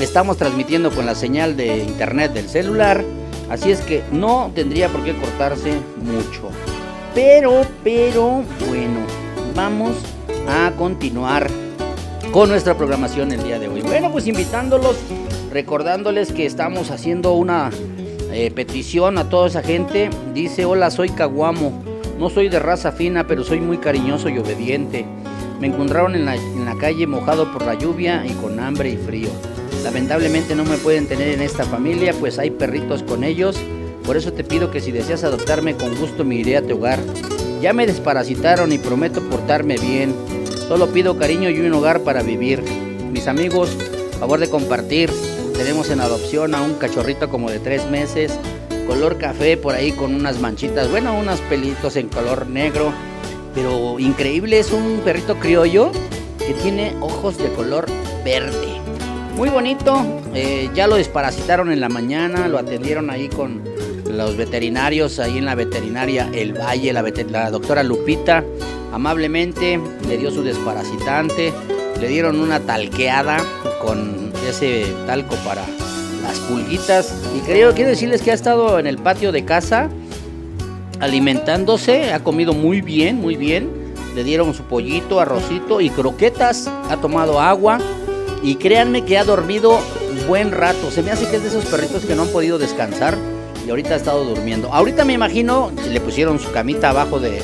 Estamos transmitiendo con la señal de internet del celular. Así es que no tendría por qué cortarse mucho. Pero, pero, bueno, vamos a continuar con nuestra programación el día de hoy. Bueno, pues invitándolos, recordándoles que estamos haciendo una eh, petición a toda esa gente. Dice, hola, soy Caguamo. No soy de raza fina, pero soy muy cariñoso y obediente. Me encontraron en la, calle mojado por la lluvia y con hambre y frío. Lamentablemente no me pueden tener en esta familia, pues hay perritos con ellos. Por eso te pido que si deseas adoptarme, con gusto me iré a tu hogar. Ya me desparasitaron y prometo portarme bien. Solo pido cariño y un hogar para vivir. Mis amigos, favor de compartir. Tenemos en adopción a un cachorrito como de tres meses color café por ahí con unas manchitas, bueno, unos pelitos en color negro, pero increíble, es un perrito criollo que tiene ojos de color verde. Muy bonito, eh, ya lo desparasitaron en la mañana, lo atendieron ahí con los veterinarios, ahí en la veterinaria El Valle, la, la doctora Lupita, amablemente le dio su desparasitante, le dieron una talqueada con ese talco para las pulguitas. Y creo, quiero decirles que ha estado en el patio de casa alimentándose, ha comido muy bien, muy bien. Le dieron su pollito, arrocito y croquetas, ha tomado agua y créanme que ha dormido buen rato. Se me hace que es de esos perritos que no han podido descansar y ahorita ha estado durmiendo. Ahorita me imagino, le pusieron su camita abajo de,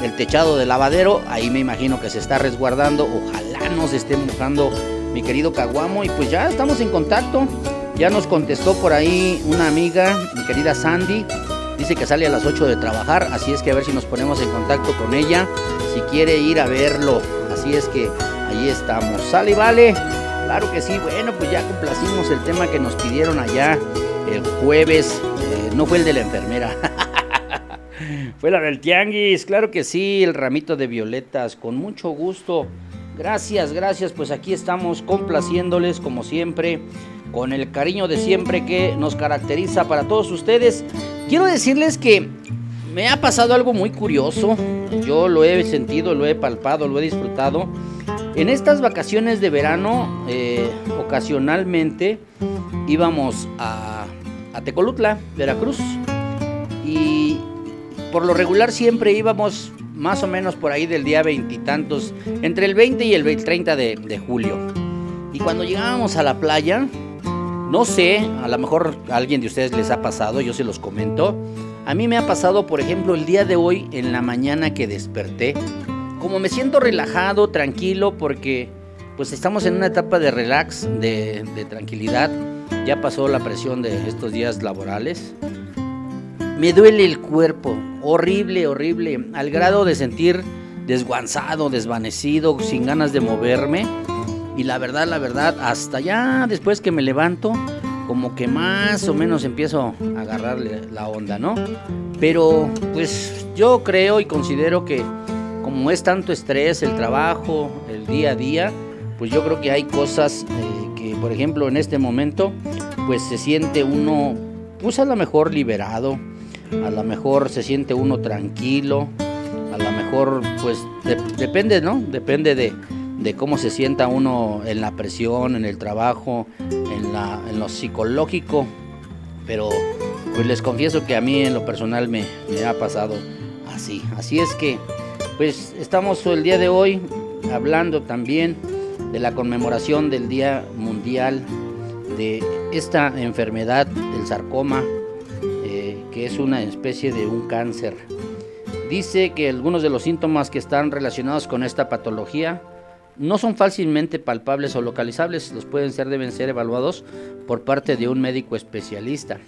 del techado del lavadero, ahí me imagino que se está resguardando. Ojalá no se esté mojando mi querido Caguamo y pues ya estamos en contacto. Ya nos contestó por ahí una amiga, mi querida Sandy. Dice que sale a las 8 de trabajar, así es que a ver si nos ponemos en contacto con ella, si quiere ir a verlo. Así es que ahí estamos. Sale vale. Claro que sí. Bueno, pues ya complacimos el tema que nos pidieron allá el jueves. Eh, no fue el de la enfermera. fue la del tianguis. Claro que sí. El ramito de violetas. Con mucho gusto. Gracias, gracias. Pues aquí estamos complaciéndoles como siempre. Con el cariño de siempre que nos caracteriza para todos ustedes. Quiero decirles que me ha pasado algo muy curioso. Yo lo he sentido, lo he palpado, lo he disfrutado. En estas vacaciones de verano, eh, ocasionalmente íbamos a, a Tecolutla, Veracruz. Y por lo regular siempre íbamos más o menos por ahí del día veintitantos, entre el 20 y el 30 de, de julio. Y cuando llegábamos a la playa, no sé, a lo mejor a alguien de ustedes les ha pasado, yo se los comento. A mí me ha pasado, por ejemplo, el día de hoy, en la mañana que desperté, como me siento relajado, tranquilo, porque pues estamos en una etapa de relax, de, de tranquilidad. Ya pasó la presión de estos días laborales. Me duele el cuerpo, horrible, horrible, al grado de sentir desguanzado, desvanecido, sin ganas de moverme. Y la verdad, la verdad, hasta ya después que me levanto, como que más o menos empiezo a agarrarle la onda, ¿no? Pero pues yo creo y considero que como es tanto estrés, el trabajo, el día a día, pues yo creo que hay cosas eh, que, por ejemplo, en este momento, pues se siente uno, pues a lo mejor liberado, a lo mejor se siente uno tranquilo, a lo mejor, pues de, depende, ¿no? Depende de, de, cómo se sienta uno en la presión, en el trabajo, en, la, en lo psicológico, pero pues les confieso que a mí en lo personal me, ha pasado así. Así es que, pues estamos el día de hoy hablando también de la conmemoración del Día Mundial de esta enfermedad, el sarcoma, eh, que es una especie de un cáncer. Dice que algunos de los síntomas que están relacionados con esta patología no son fácilmente palpables o localizables, los pueden ser, deben ser evaluados por parte de un médico especialista.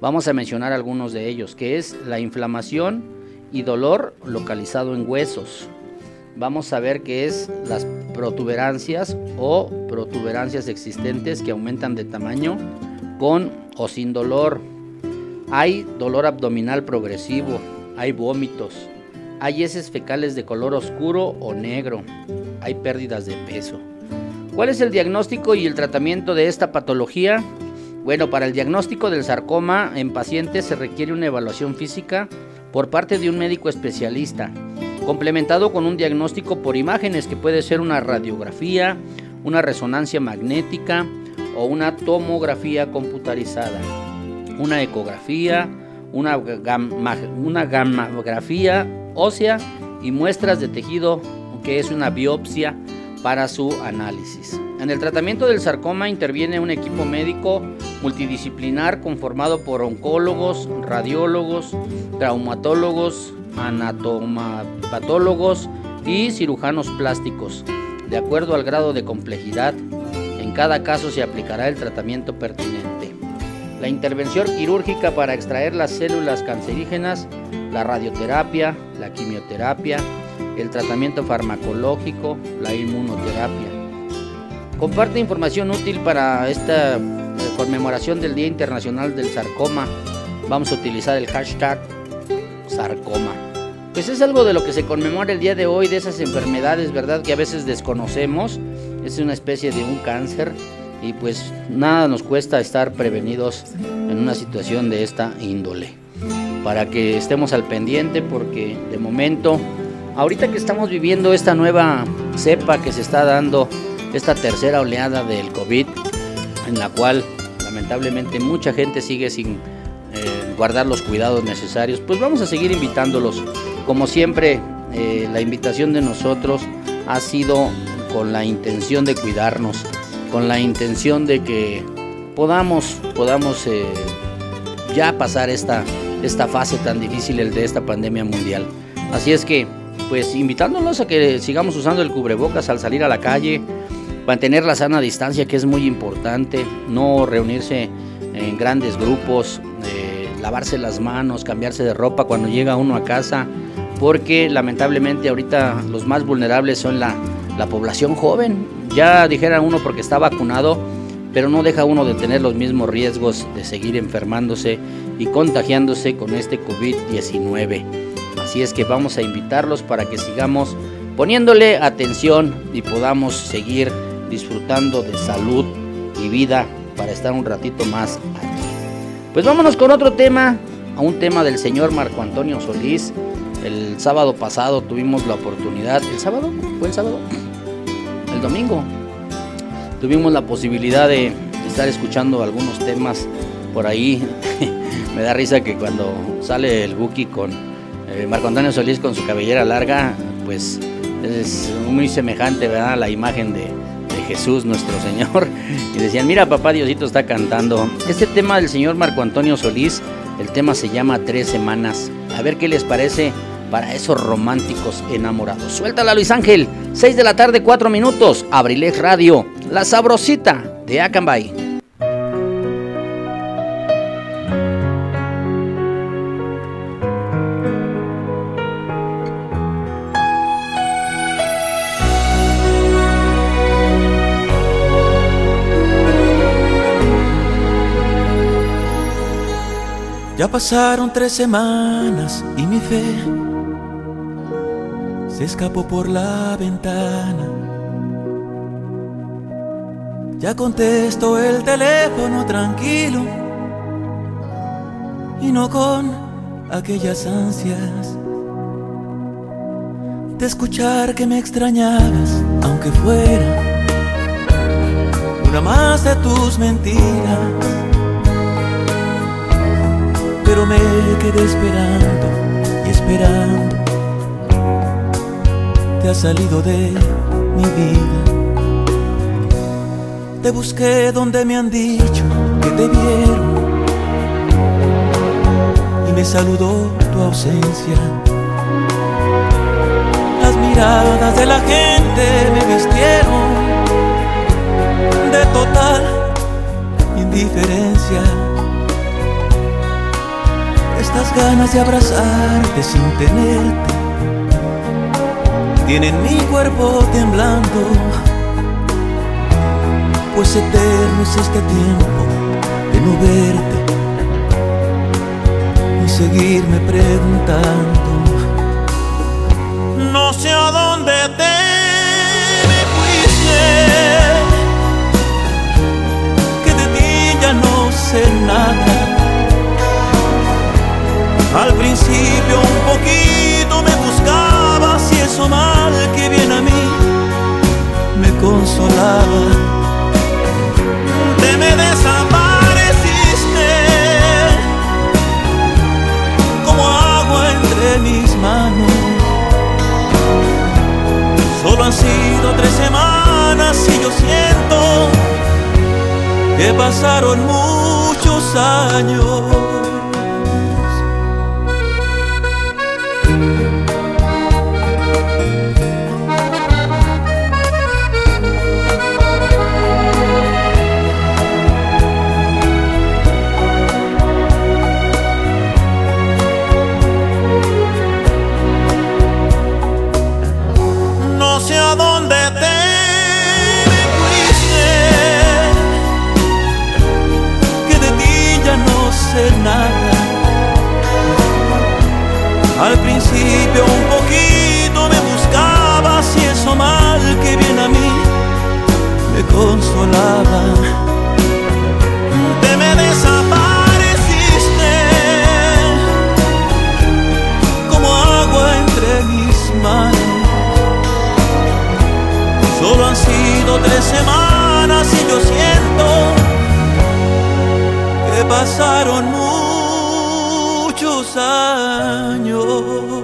Vamos a mencionar algunos de ellos, que es la inflamación y dolor localizado en huesos. Vamos a ver qué es las protuberancias o protuberancias existentes que aumentan de tamaño con o sin dolor. Hay dolor abdominal progresivo, hay vómitos, hay heces fecales de color oscuro o negro, hay pérdidas de peso. ¿Cuál es el diagnóstico y el tratamiento de esta patología? Bueno, para el diagnóstico del sarcoma en pacientes se requiere una evaluación física por parte de un médico especialista, complementado con un diagnóstico por imágenes que puede ser una radiografía, una resonancia magnética o una tomografía computarizada, una ecografía, una, una gamografía ósea y muestras de tejido que es una biopsia para su análisis. En el tratamiento del sarcoma interviene un equipo médico multidisciplinar conformado por oncólogos, radiólogos, traumatólogos, anatomopatólogos y cirujanos plásticos. De acuerdo al grado de complejidad, en cada caso se aplicará el tratamiento pertinente. La intervención quirúrgica para extraer las células cancerígenas, la radioterapia, la quimioterapia, el tratamiento farmacológico, la inmunoterapia. Comparte información útil para esta conmemoración del Día Internacional del Sarcoma. Vamos a utilizar el hashtag sarcoma. Pues es algo de lo que se conmemora el día de hoy, de esas enfermedades, ¿verdad? Que a veces desconocemos. Es una especie de un cáncer y pues nada nos cuesta estar prevenidos en una situación de esta índole. Para que estemos al pendiente porque de momento, ahorita que estamos viviendo esta nueva cepa que se está dando, esta tercera oleada del COVID, en la cual lamentablemente mucha gente sigue sin eh, guardar los cuidados necesarios, pues vamos a seguir invitándolos. Como siempre, eh, la invitación de nosotros ha sido con la intención de cuidarnos, con la intención de que podamos, podamos eh, ya pasar esta, esta fase tan difícil el de esta pandemia mundial. Así es que, pues invitándolos a que sigamos usando el cubrebocas al salir a la calle, mantener la sana distancia que es muy importante, no reunirse en grandes grupos, eh, lavarse las manos, cambiarse de ropa cuando llega uno a casa, porque lamentablemente ahorita los más vulnerables son la, la población joven. Ya dijera uno porque está vacunado, pero no deja uno de tener los mismos riesgos de seguir enfermándose y contagiándose con este COVID-19. Así es que vamos a invitarlos para que sigamos poniéndole atención y podamos seguir disfrutando de salud y vida para estar un ratito más aquí. Pues vámonos con otro tema, a un tema del señor Marco Antonio Solís. El sábado pasado tuvimos la oportunidad, ¿el sábado? ¿Fue el sábado? El domingo. Tuvimos la posibilidad de estar escuchando algunos temas por ahí. Me da risa que cuando sale el Buki con eh, Marco Antonio Solís con su cabellera larga, pues es muy semejante ¿verdad? a la imagen de, de Jesús nuestro Señor. Y decían, mira papá Diosito está cantando. Este tema del señor Marco Antonio Solís, el tema se llama Tres Semanas. A ver qué les parece para esos románticos enamorados. Suéltala Luis Ángel, 6 de la tarde, 4 minutos, Abrilex Radio, la sabrosita de Acambay. Ya pasaron tres semanas y mi fe se escapó por la ventana. Ya contesto el teléfono tranquilo y no con aquellas ansias de escuchar que me extrañabas, aunque fuera una más de tus mentiras pero me quedé esperando y esperando. Te salido de mi vida. Te busqué donde me han dicho que te vieron y me saludó tu ausencia. Las miradas de la gente me vistieron de total indiferencia estas ganas de abrazarte sin tenerte tienen mi cuerpo temblando, pues eterno es este tiempo de no verte y seguirme preguntando. No sé a dónde te me fuiste, que de ti ya no sé nada. Al principio un poquito eso mal que viene a mí me consolaba. Te me desapareciste como agua entre mis manos. Solo han sido tres semanas y yo siento que pasaron muchos años. Un poquito me buscabas y eso mal que viene a mí me consolaba. Te me desapareciste como agua entre mis manos. Solo han sido tres semanas y yo siento pasaron muchos años.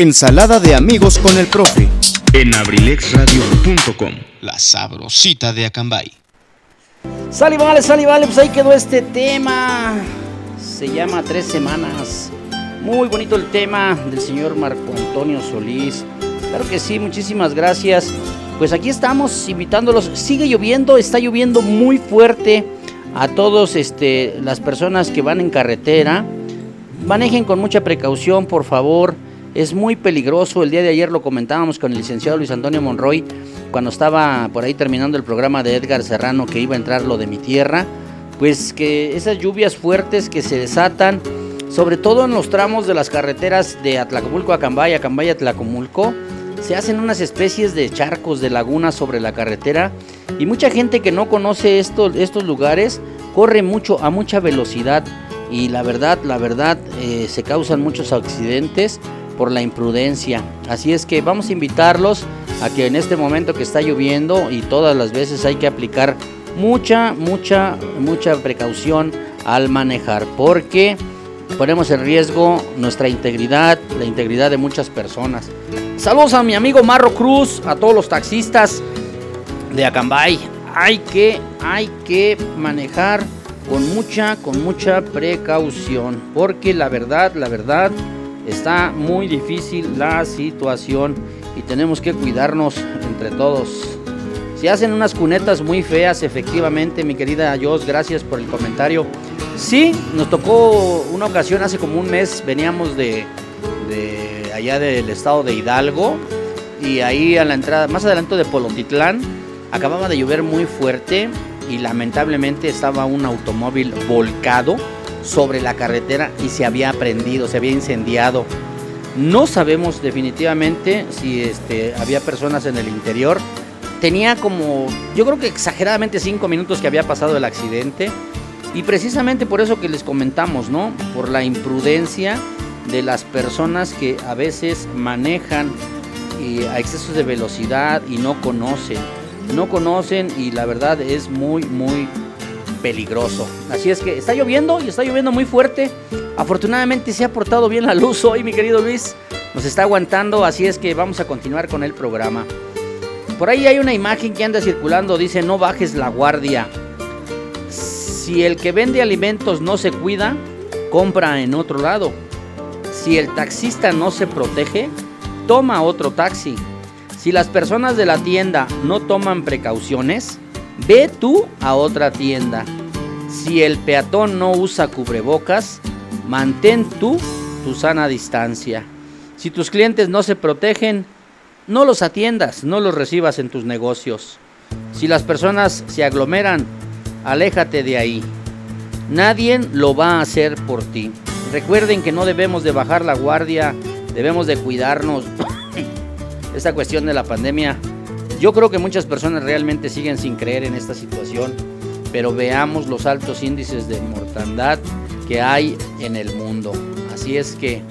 Ensalada de amigos con el profe. en abrilexradio.com. La sabrosita de Acambay. Sale, vale, sale, vale, pues ahí quedó este tema. Se llama Tres Semanas. Muy bonito el tema del señor Marco Antonio Solís. Claro que sí, muchísimas gracias. Pues aquí estamos invitándolos. Sigue lloviendo, está lloviendo muy fuerte. A todos este, las personas que van en carretera, manejen con mucha precaución, por favor. Es muy peligroso. El día de ayer lo comentábamos con el licenciado Luis Antonio Monroy cuando estaba por ahí terminando el programa de Edgar Serrano que iba a entrar lo de mi tierra. Pues que esas lluvias fuertes que se desatan, sobre todo en los tramos de las carreteras de Atlacomulco a Cambay, Acambay a se hacen unas especies de charcos, de lagunas sobre la carretera y mucha gente que no conoce esto- estos lugares corre mucho a mucha velocidad y la verdad, la verdad, eh, se causan muchos accidentes por la imprudencia. Así es que vamos a invitarlos a que en este momento que está lloviendo y todas las veces hay que aplicar mucha, mucha, mucha precaución al manejar porque ponemos en riesgo nuestra integridad, la integridad de muchas personas. Saludos a mi amigo Marro Cruz, a todos los taxistas de Acambay. Hay que, hay que manejar con mucha, con mucha precaución, porque la verdad, la verdad, está muy difícil la situación y tenemos que cuidarnos entre todos. Se hacen unas cunetas muy feas, efectivamente, mi querida Jos, gracias por el comentario. Sí, nos tocó una ocasión hace como un mes, veníamos de, de allá del estado de Hidalgo y ahí a la entrada, más adelante de Polotitlán, acababa de llover muy fuerte y lamentablemente estaba un automóvil volcado sobre la carretera y se había prendido, se había incendiado. No sabemos definitivamente si este, había personas en el interior. Tenía como, yo creo que exageradamente cinco minutos que había pasado el accidente. Y precisamente por eso que les comentamos, ¿no? Por la imprudencia de las personas que a veces manejan a excesos de velocidad y no conocen. No conocen y la verdad es muy, muy peligroso. Así es que está lloviendo y está lloviendo muy fuerte. Afortunadamente se ha portado bien la luz hoy, mi querido Luis. Nos está aguantando, así es que vamos a continuar con el programa. Por ahí hay una imagen que anda circulando, dice no bajes la guardia. Si el que vende alimentos no se cuida, compra en otro lado. Si el taxista no se protege, toma otro taxi. Si las personas de la tienda no toman precauciones, ve tú a otra tienda. Si el peatón no usa cubrebocas, mantén tú tu sana distancia. Si tus clientes no se protegen, no los atiendas, no los recibas en tus negocios. Si las personas se aglomeran, aléjate de ahí. Nadie lo va a hacer por ti. Recuerden que no debemos de bajar la guardia, debemos de cuidarnos. Esta cuestión de la pandemia, yo creo que muchas personas realmente siguen sin creer en esta situación, pero veamos los altos índices de mortandad que hay en el mundo. Así es que,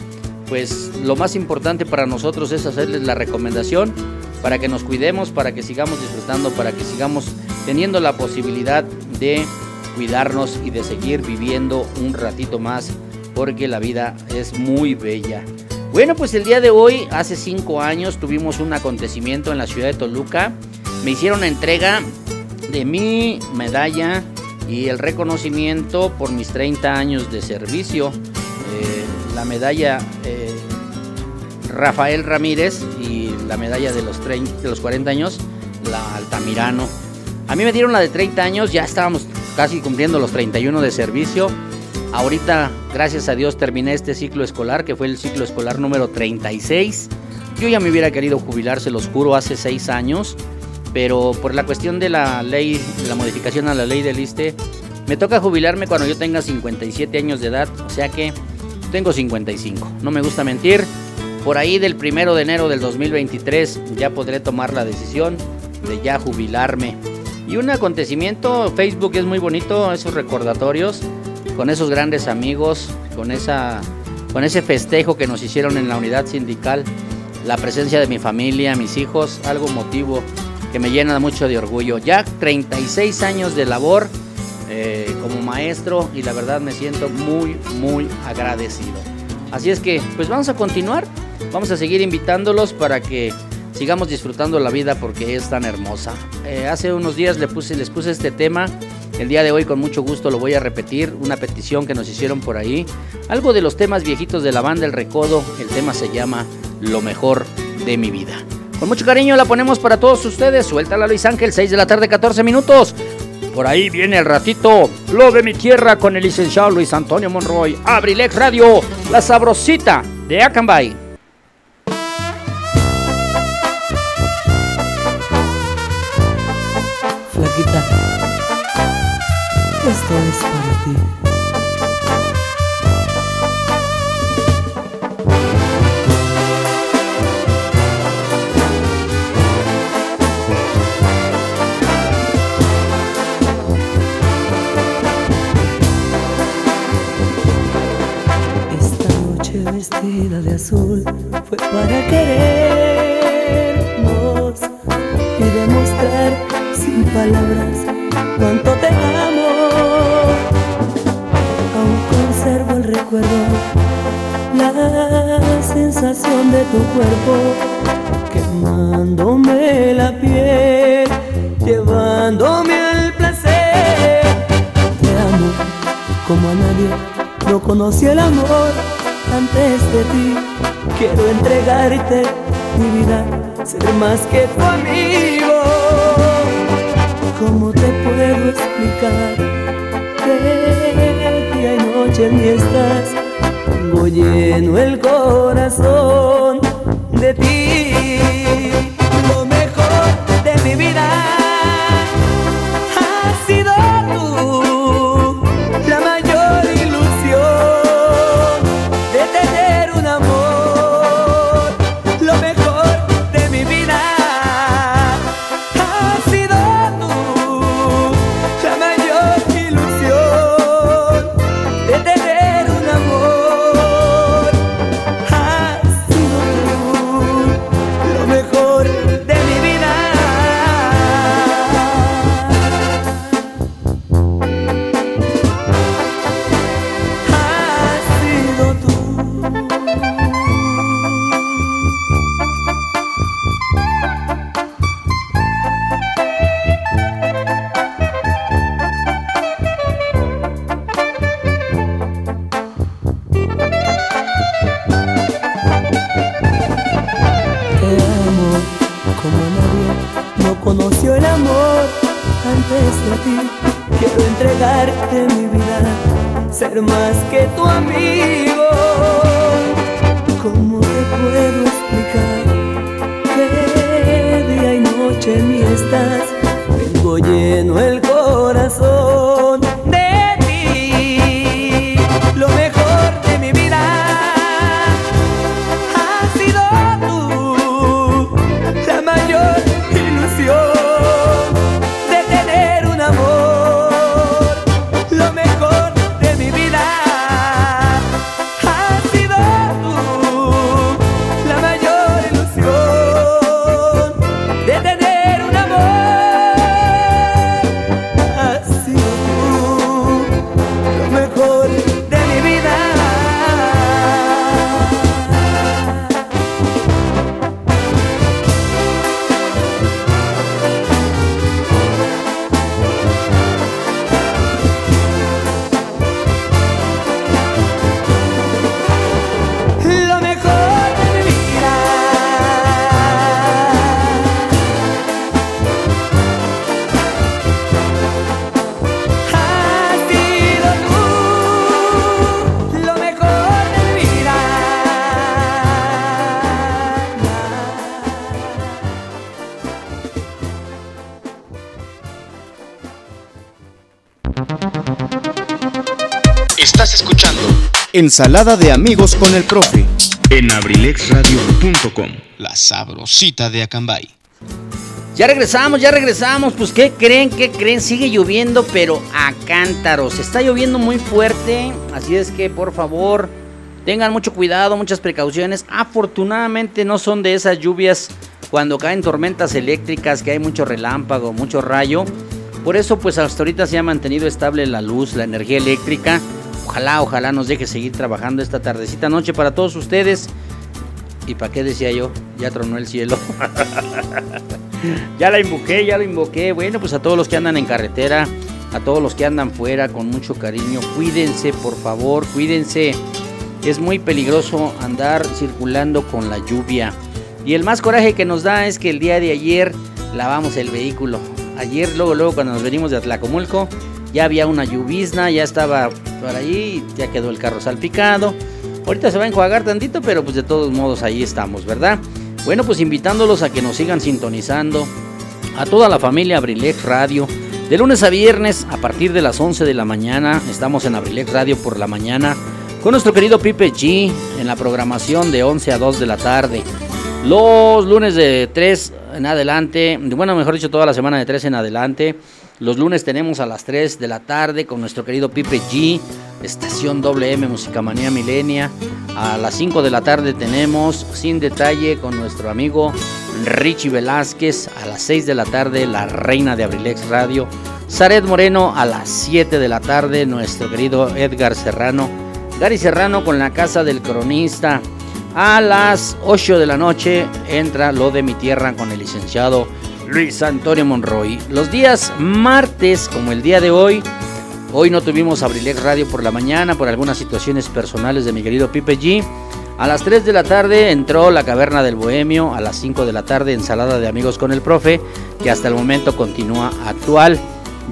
pues lo más importante para nosotros es hacerles la recomendación para que nos cuidemos, para que sigamos disfrutando, para que sigamos teniendo la posibilidad de cuidarnos y de seguir viviendo un ratito más, porque la vida es muy bella. Bueno, pues el día de hoy, hace cinco años, tuvimos un acontecimiento en la ciudad de Toluca. Me hicieron entrega de mi medalla y el reconocimiento por mis 30 años de servicio. Eh, la medalla eh, Rafael Ramírez y la medalla de los, 30, de los 40 años, la Altamirano. A mí me dieron la de 30 años, ya estábamos casi cumpliendo los 31 de servicio. Ahorita, gracias a Dios, terminé este ciclo escolar, que fue el ciclo escolar número 36. Yo ya me hubiera querido jubilar, se los juro, hace 6 años, pero por la cuestión de la ley, la modificación a la ley del ISTE, me toca jubilarme cuando yo tenga 57 años de edad, o sea que tengo 55. No me gusta mentir. Por ahí del primero de enero del 2023 ya podré tomar la decisión de ya jubilarme. Y un acontecimiento, Facebook es muy bonito, esos recordatorios con esos grandes amigos, con esa con ese festejo que nos hicieron en la unidad sindical, la presencia de mi familia, mis hijos, algo motivo que me llena mucho de orgullo. Ya 36 años de labor eh, como maestro y la verdad me siento muy, muy agradecido. Así es que, pues vamos a continuar, vamos a seguir invitándolos para que sigamos disfrutando la vida porque es tan hermosa. Eh, hace unos días le puse, les puse este tema. El día de hoy con mucho gusto lo voy a repetir, una petición que nos hicieron por ahí. Algo de los temas viejitos de la banda El Recodo, el tema se llama Lo mejor de mi vida. Con mucho cariño la ponemos para todos ustedes. Suéltala Luis Ángel, 6 de la tarde, 14 minutos. Por ahí viene el ratito, lo de mi tierra con el licenciado Luis Antonio Monroy. Abrilex Radio, la sabrosita de Acambay. Flaquita, esto es para ti. Esta noche vestida de azul fue para querernos entregarte mi vida, ser más que tu amigo. ¿Cómo te puedo explicar que día y noche en mí estás? Tengo lleno el corazón de ti. Ensalada de amigos con el profe. en abrilexradio.com. La sabrosita de Acambay. Ya regresamos, ya regresamos. Pues, ¿qué creen? ¿Qué creen? Sigue lloviendo, pero a cántaros. Está lloviendo muy fuerte. Así es que, por favor, tengan mucho cuidado, muchas precauciones. Afortunadamente, no son de esas lluvias cuando caen tormentas eléctricas, que hay mucho relámpago, mucho rayo. Por eso, pues, hasta ahorita se ha mantenido estable la luz, la energía eléctrica. Ojalá, ojalá nos deje seguir trabajando esta tardecita noche para todos ustedes. ¿Y para qué decía yo? Ya tronó el cielo. ya la invoqué, ya la invoqué. Bueno, pues a todos los que andan en carretera, a todos los que andan fuera con mucho cariño, cuídense, por favor, cuídense. Es muy peligroso andar circulando con la lluvia. Y el más coraje que nos da es que el día de ayer lavamos el vehículo. Ayer, luego, luego, cuando nos venimos de Atlacomulco, ya había una lluvizna, ya estaba por ahí, ya quedó el carro salpicado. Ahorita se va a enjuagar tantito, pero pues de todos modos ahí estamos, ¿verdad? Bueno, pues invitándolos a que nos sigan sintonizando. A toda la familia Abrilex Radio. De lunes a viernes, a partir de las 11 de la mañana, estamos en Abrilex Radio por la mañana. Con nuestro querido Pipe G en la programación de 11 a 2 de la tarde. Los lunes de 3 en adelante, bueno, mejor dicho, toda la semana de 3 en adelante. Los lunes tenemos a las 3 de la tarde con nuestro querido Pipe G, estación WM Musicamanía Milenia. A las 5 de la tarde tenemos Sin Detalle con nuestro amigo Richie Velázquez. A las 6 de la tarde, La Reina de Abrilex Radio. Zaret Moreno a las 7 de la tarde, nuestro querido Edgar Serrano. Gary Serrano con la Casa del Cronista. A las 8 de la noche entra Lo de mi Tierra con el licenciado Luis Antonio Monroy. Los días martes, como el día de hoy, hoy no tuvimos Abrilex Radio por la mañana por algunas situaciones personales de mi querido Pipe G. A las 3 de la tarde entró La Caverna del Bohemio, a las 5 de la tarde Ensalada de Amigos con el Profe, que hasta el momento continúa actual.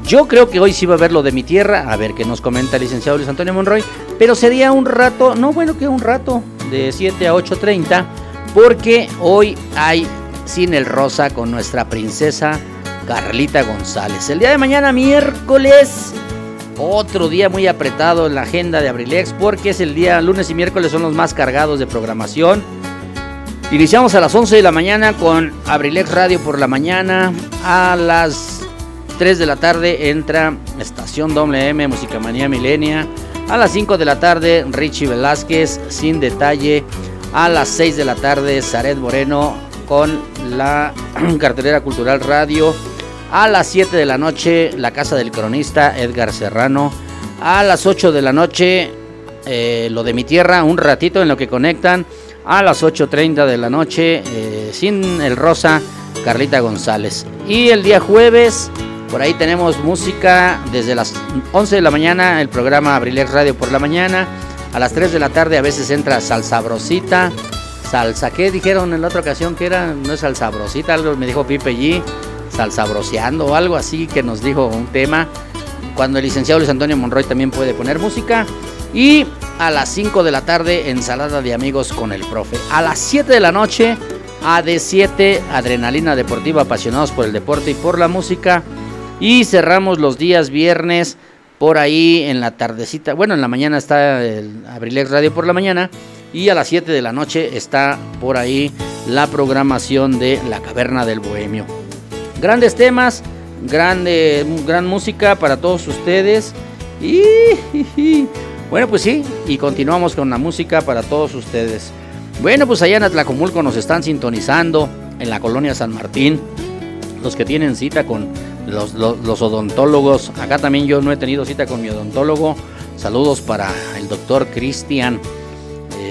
Yo creo que hoy sí va a haber lo de mi tierra, a ver qué nos comenta el licenciado Luis Antonio Monroy, pero sería un rato, no bueno que un rato, de 7 a 8.30, porque hoy hay Cine el Rosa con nuestra princesa Carlita González. El día de mañana, miércoles, otro día muy apretado en la agenda de Abrilex, porque es el día, lunes y miércoles son los más cargados de programación. Iniciamos a las 11 de la mañana con Abrilex Radio por la mañana. A las 3 de la tarde entra Estación WM Musicamanía Milenia. A las 5 de la tarde Richie Velázquez sin detalle. A las 6 de la tarde Zaret Moreno con la cartelera cultural radio. A las 7 de la noche La Casa del Cronista Edgar Serrano. A las 8 de la noche eh, Lo de mi tierra, un ratito en lo que conectan. A las 8.30 de la noche eh, Sin el Rosa Carlita González. Y el día jueves por ahí tenemos música desde las 11 de la mañana, el programa Abrilex Radio por la mañana. A las 3 de la tarde a veces entra Salsabrosita. Salsa, ¿qué dijeron en la otra ocasión que era? No es Salsabrosita, algo me dijo Pipe G. Salsabroseando o algo así que nos dijo un tema. Cuando el licenciado Luis Antonio Monroy también puede poner música. Y a las 5 de la tarde, ensalada de amigos con el profe. A las 7 de la noche, AD7, Adrenalina Deportiva, apasionados por el deporte y por la música. Y cerramos los días viernes por ahí en la tardecita. Bueno, en la mañana está el Abrilex Radio por la mañana. Y a las 7 de la noche está por ahí la programación de La Caverna del Bohemio. Grandes temas, grande, gran música para todos ustedes. Y, bueno, pues sí, y continuamos con la música para todos ustedes. Bueno, pues allá en Atlacomulco nos están sintonizando en la colonia San Martín. Los que tienen cita con los, los, los, odontólogos. Acá también yo no he tenido cita con mi odontólogo. Saludos para el doctor Cristian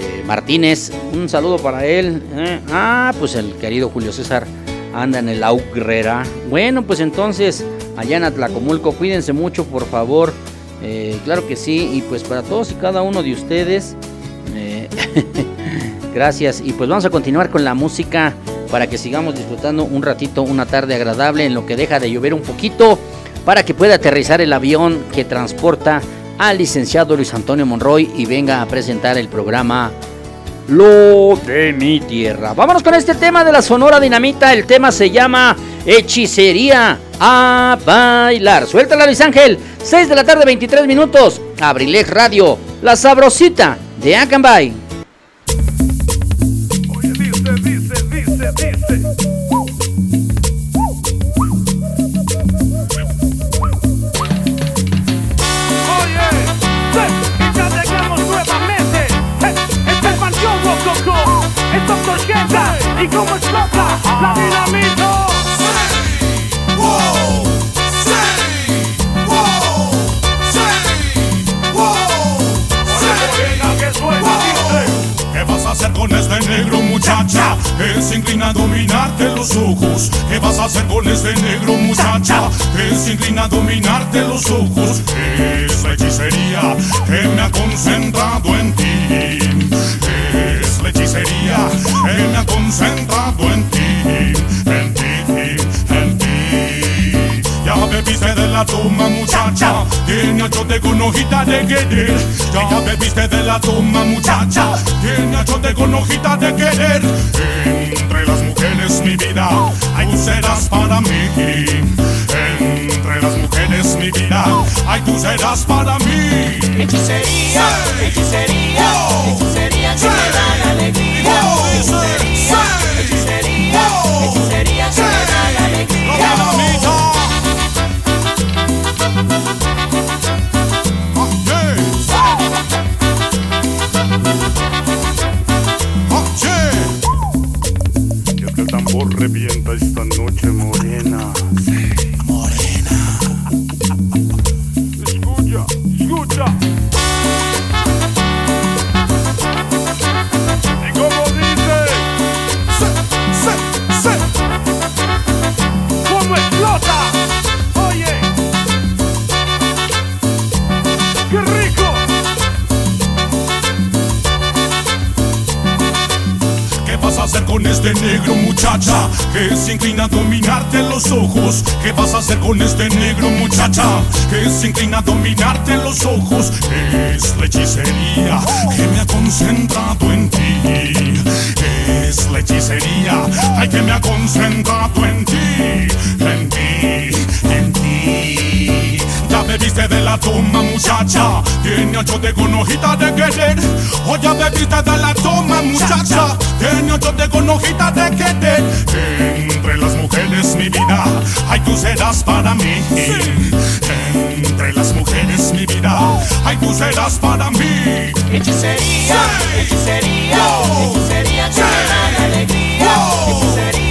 eh, Martínez. Un saludo para él. Eh. Ah, pues el querido Julio César anda en el Augrera. Bueno, pues entonces, allá en Atlacomulco, cuídense mucho, por favor. Eh, claro que sí. Y pues para todos y cada uno de ustedes. gracias. Y pues vamos a continuar con la música para que sigamos disfrutando un ratito, una tarde agradable en lo que deja de llover un poquito, para que pueda aterrizar el avión que transporta al licenciado Luis Antonio Monroy y venga a presentar el programa Lo de mi tierra. Vámonos con este tema de la Sonora Dinamita, el tema se llama Hechicería a bailar. Suéltala Luis Ángel, 6 de la tarde 23 minutos. Abrilex Radio, la sabrosita de Acambay. Y como explota la dinamita. ¿Qué vas a hacer con este negro muchacha? Que se inclina a dominarte los ojos. ¿Qué vas a hacer con este negro muchacha? Que se inclina a dominarte los ojos. Es hechicería que me ha concentrado en ti. La hechicería que me ha concentrado en ti. En ti, en ti. Ya bebiste de la toma muchacha Tiene achote con hojita de querer Ya bebiste de la toma muchacha Tiene achote con hojita de querer Entre las mujeres mi vida tú serás para mí Entre las mujeres mi vida. Ay tú serás para mí. Hechicería, hechicería, hechicería que me da la alegría. Hechicería, hechicería, hechicería que me da la alegría. Que se inclina a dominarte los ojos. ¿Qué vas a hacer con este negro muchacha? Que se inclina a dominarte los ojos. Es la hechicería que me ha concentrado en ti. Es la hechicería ay, que me ha concentrado en ti. En ti, bebiste de la toma muchacha. Tiene achote con hojita de querer. O ya bebiste de la toma muchacha. Tiene achote con hojita de querer. Entre las mujeres mi vida Ay tú serás para mí. Entre las mujeres mi vida Ay tú serás para mí. Hechicería, hechicería, hechicería que me da alegría. Hechicería,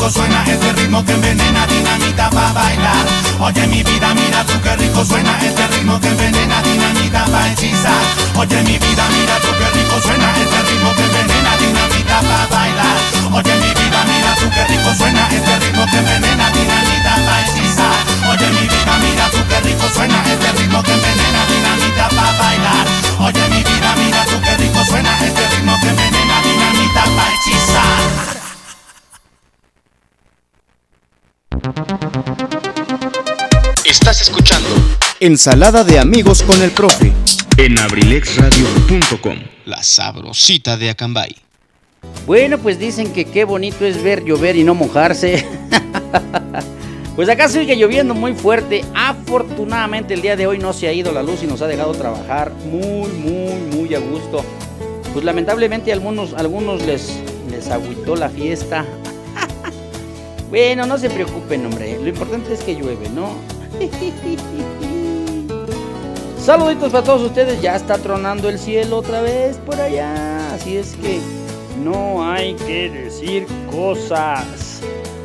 rico suena este ritmo que envenena dinamita pa' bailar. Oye mi vida, mira tú qué rico suena este ritmo que envenena dinamita pa' hechizar. Oye mi vida, mira tú qué rico suena este ritmo que envenena dinamita pa' bailar. Oye mi vida, mira tú qué rico suena este ritmo que envenena dinamita pa' hechizar. Oye mi vida, mira tú qué rico suena este ritmo que envenena dinamita pa' bailar. Oye mi vida, mira tú qué rico suena este ritmo que envenena dinamita pa' hechizar. Estás escuchando Ensalada de amigos con el profe. en abrilexradio.com. La sabrosita de Acambay. Bueno, pues dicen que qué bonito es ver llover y no mojarse. pues acá sigue lloviendo muy fuerte. Afortunadamente el día de hoy no se ha ido la luz y nos ha dejado trabajar muy, muy, muy a gusto. Pues lamentablemente a algunos, a algunos les, les agüitó la fiesta. bueno, no se preocupen, hombre. Lo importante es que llueve, ¿no? Saluditos para todos ustedes. Ya está tronando el cielo otra vez por allá. Así es que no hay que decir cosas.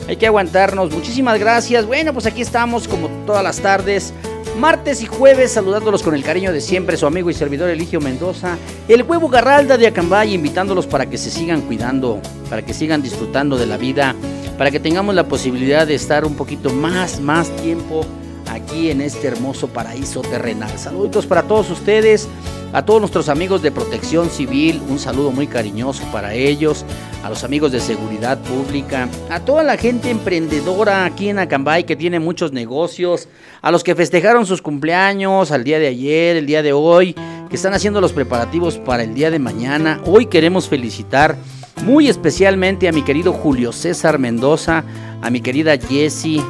Hay que aguantarnos. Muchísimas gracias. Bueno, pues aquí estamos como todas las tardes. Martes y jueves saludándolos con el cariño de siempre su amigo y servidor Eligio Mendoza, el huevo Garralda de Acambay, invitándolos para que se sigan cuidando, para que sigan disfrutando de la vida, para que tengamos la posibilidad de estar un poquito más, más tiempo aquí en este hermoso paraíso terrenal. Saluditos para todos ustedes. A todos nuestros amigos de protección civil, un saludo muy cariñoso para ellos. A los amigos de seguridad pública. A toda la gente emprendedora aquí en Acambay que tiene muchos negocios. A los que festejaron sus cumpleaños al día de ayer, el día de hoy. Que están haciendo los preparativos para el día de mañana. Hoy queremos felicitar muy especialmente a mi querido Julio César Mendoza. A mi querida Jessie.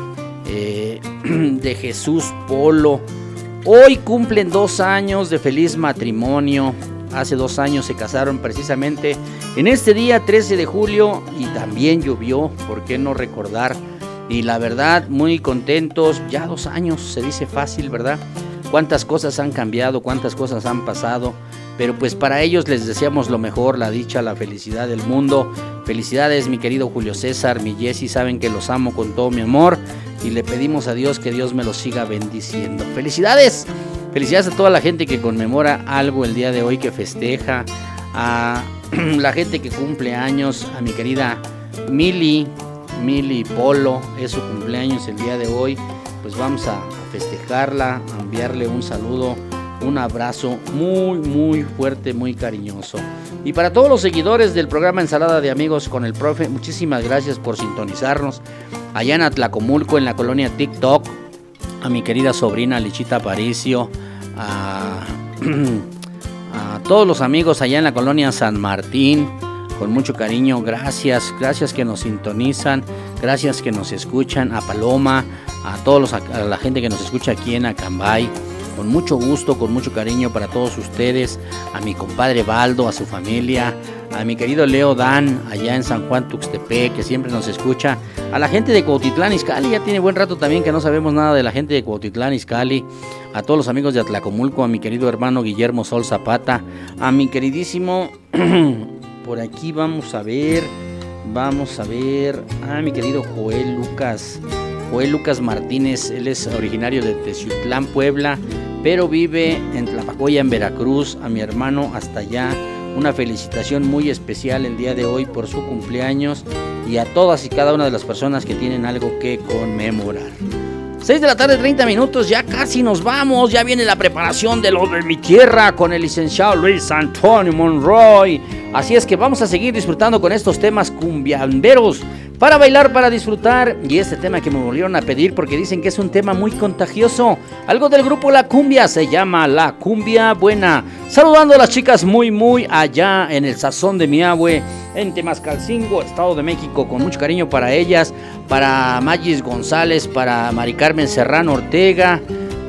Eh, de Jesús Polo. Hoy cumplen dos años de feliz matrimonio. Hace dos años se casaron precisamente en este día 13 de julio y también llovió, ¿por qué no recordar? Y la verdad, muy contentos, ya dos años, se dice fácil, ¿verdad? Cuántas cosas han cambiado, cuántas cosas han pasado, pero pues para ellos les deseamos lo mejor, la dicha, la felicidad del mundo. Felicidades mi querido Julio César, mi Jessy, saben que los amo con todo mi amor y le pedimos a Dios que Dios me los siga bendiciendo. Felicidades, felicidades a toda la gente que conmemora algo el día de hoy, que festeja, a la gente que cumple años, a mi querida Mili, Mili Polo, es su cumpleaños el día de hoy, pues vamos a festejarla, a enviarle un saludo un abrazo muy, muy fuerte, muy cariñoso. Y para todos los seguidores del programa Ensalada de Amigos con el Profe, muchísimas gracias por sintonizarnos. Allá en Atlacomulco, en la colonia TikTok, a mi querida sobrina Lichita Paricio, a, a todos los amigos allá en la colonia San Martín, con mucho cariño, gracias, gracias que nos sintonizan, gracias que nos escuchan, a Paloma, a todos a la gente que nos escucha aquí en Acambay con mucho gusto, con mucho cariño para todos ustedes, a mi compadre Baldo, a su familia, a mi querido Leo Dan, allá en San Juan Tuxtepec, que siempre nos escucha, a la gente de Cuautitlán Izcalli, ya tiene buen rato también que no sabemos nada de la gente de Cuautitlán Izcalli, a todos los amigos de Atlacomulco, a mi querido hermano Guillermo Sol Zapata, a mi queridísimo, por aquí vamos a ver, vamos a ver, a mi querido Joel Lucas, Joel Lucas Martínez, él es originario de Teciutlán, Puebla, pero vive en Tlapacoya, en Veracruz. A mi hermano hasta allá, una felicitación muy especial el día de hoy por su cumpleaños y a todas y cada una de las personas que tienen algo que conmemorar. 6 de la tarde, 30 minutos, ya casi nos vamos, ya viene la preparación de lo de mi tierra con el licenciado Luis Antonio Monroy. Así es que vamos a seguir disfrutando con estos temas cumbiamberos para bailar, para disfrutar. Y este tema que me volvieron a pedir porque dicen que es un tema muy contagioso. Algo del grupo La Cumbia se llama La Cumbia Buena. Saludando a las chicas muy, muy allá en el sazón de mi abue, en Temascalcingo, Estado de México, con mucho cariño para ellas, para Magis González, para Mari Carmen Serrano Ortega.